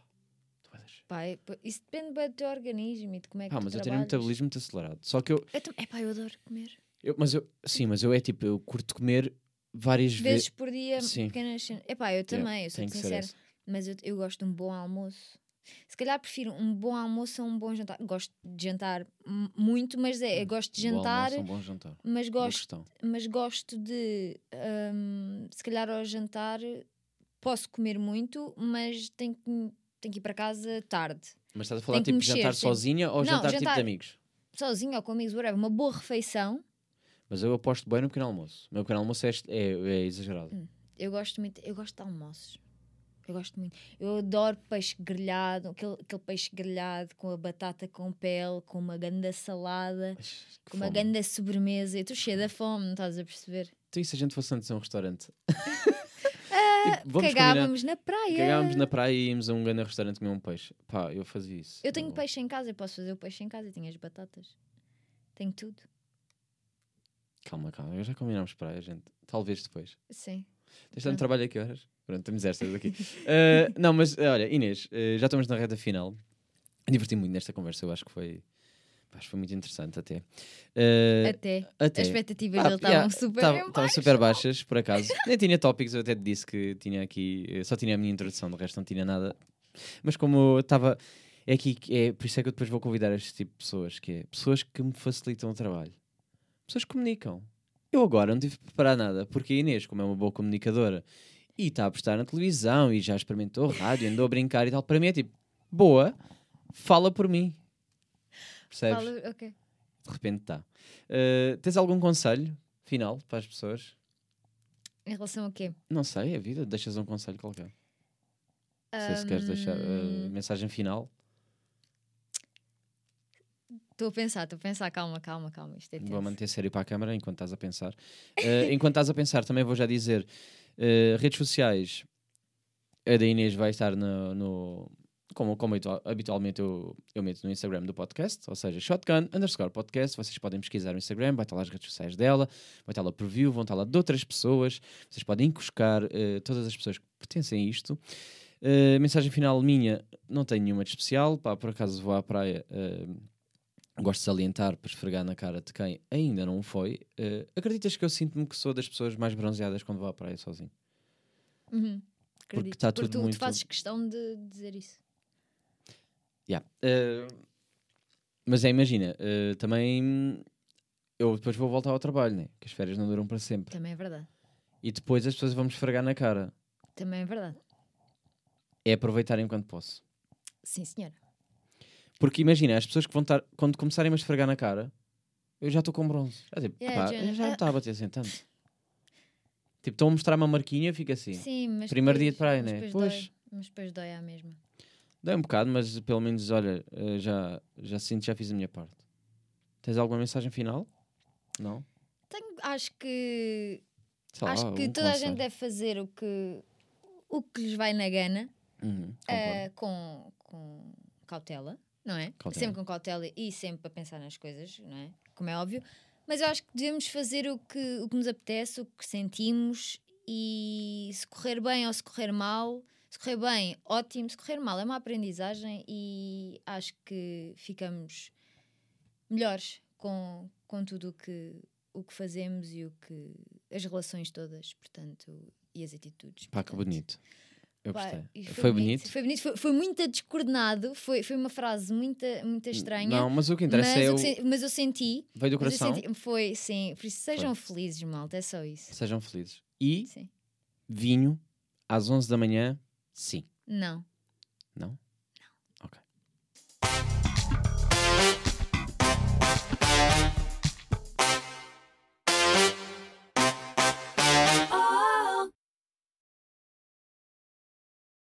Pá, é- pá, isso depende do teu organismo e de como é que ah mas eu tenho um metabolismo muito acelerado. Só que eu, tam- Epá, eu adoro comer. Eu- Mas eu. Sim, mas eu é tipo, eu curto comer várias Vezes vezes. por dia, Sim. pequenas cenas. Epá, eu também, eu sou essa. Mas eu, eu gosto de um bom almoço. Se calhar prefiro um bom almoço a um bom jantar. Gosto de jantar muito, mas é, eu gosto de Bom jantar, almoço, um bom jantar. mas gosto, mas gosto de. hum, se calhar ao jantar posso comer muito, mas tenho que, tenho que ir para casa tarde. Mas estás a falar tipo mexer, jantar sozinha ou Não, jantar, tipo jantar- de amigos? Sozinho ou com amigos, whatever. Uma boa refeição. Mas eu aposto bem no pequeno almoço. O meu pequeno almoço é, é, é exagerado. Hum. Eu gosto muito, eu gosto de almoços. Eu gosto muito. Eu adoro peixe grelhado, aquele, aquele peixe grelhado com a batata com pele, com uma ganda salada, com uma fome. ganda sobremesa. Eu estou cheia da fome, não estás a perceber? Então, e se a gente fosse antes a um restaurante? Vamos Cagávamos na praia. Cagávamos na praia e íamos a um grande restaurante comer um peixe. Pá, eu fazia isso. Eu tenho peixe em casa, eu posso fazer o peixe em casa, eu tenho as batatas. Tenho tudo. Calma, calma. Já combinámos praia, gente. Talvez depois. Sim. Tens tanto trabalho a que horas? Pronto, temos estas aqui. Eh, não, mas eh, olha, Inês, eh, já estamos na reta final. Diverti-me muito nesta conversa, eu acho que foi. Acho que foi muito interessante até. Eh, Até. até. As expectativas Ah, dele estavam yeah, super Estavam baixo. super baixas, por acaso. Nem tinha tópicos, eu até te disse que tinha aqui. Só tinha a minha introdução, do resto não tinha nada. Mas como eu estava. É aqui que é por isso é que eu depois vou convidar este tipo de pessoas, que é pessoas que me facilitam o trabalho. Pessoas comunicam. Eu agora não tive que preparar nada, porque a Inês, como é uma boa comunicadora e está a prestar na televisão e já experimentou rádio, andou a brincar e tal, para mim é tipo, boa, fala por mim. Percebes? Fala- ok. De repente está. tens algum conselho final para as pessoas? Em relação a quê? Não sei, a vida, deixas um conselho qualquer. Não sei se queres deixar a mensagem final. Estou a pensar, estou a pensar. Calma, calma, calma. Isto é Vou manter sério para a câmara enquanto estás a pensar. Eh, enquanto estás a pensar, também vou já dizer: eh, redes sociais, a da Inês vai estar no. no- como, como habitua- habitualmente eu, eu meto no Instagram do podcast, ou seja, shotgun underscore podcast. Vocês podem pesquisar no Instagram, vai estar lá as redes sociais dela, vai estar lá preview, vão estar lá de outras pessoas. Vocês podem encoscar eh, todas as pessoas que pertencem a isto. Mensagem final minha: não tenho nenhuma de especial. Pá, por acaso vou à praia. Gosto de salientar para esfregar na cara de quem ainda não foi. Eh, acreditas que eu sinto-me que sou das pessoas mais bronzeadas quando vou à praia sozinho? Uhum. Acredito. está Porque tudo tu, tu muito- fazes questão de dizer isso. Yeah. Eh, mas é, imagina, eh, também eu depois vou voltar ao trabalho, né? que as férias não duram para sempre. Também é verdade. E depois as pessoas vão me esfregar na cara. Também é verdade. É aproveitar enquanto posso. Sim, senhora. Porque imagina, as pessoas que vão estar, quando começarem a esfregar na cara, eu já estou com bronze. Já, tipo, Yeah, "Epá, Jonah, já não ah." está a bater assim tanto. Tipo, estão a mostrar uma marquinha, fica assim. Sim, mas. Primeiro dia depois- de praia, né? depois Pois. Dói, mas depois dói à mesma. Dei um bocado, mas pelo menos, olha, eh, já, já sinto já fiz a minha parte. Tens alguma mensagem final? Não? Tenho, acho que. Lá, acho que toda a conselho. gente deve fazer o que, o que lhes vai na gana, Uhum, eh, com, com cautela, não é? Cautela. Sempre com cautela e sempre a pensar nas coisas, não é? Como é óbvio. Mas eu acho que devemos fazer o que, o que nos apetece, o que sentimos e se correr bem ou se correr mal. Se correr bem, ótimo. Se correr mal, é uma aprendizagem e acho que ficamos melhores com, com tudo o que, o que fazemos e o que as relações todas, portanto, e as atitudes. Pá, que portanto. bonito. Eu Pá, gostei. e Foi, bonito? Foi bonito, foi, foi muito descoordenado, foi, foi uma frase muito, muito estranha. Não, mas o que interessa mas, é o... que sen- mas eu senti. Veio do eu coração. senti- foi, sim. Por isso sejam felizes, malta, é só isso. Sejam felizes. E Sim. vinho às 11 da manhã, sim. Não. Não?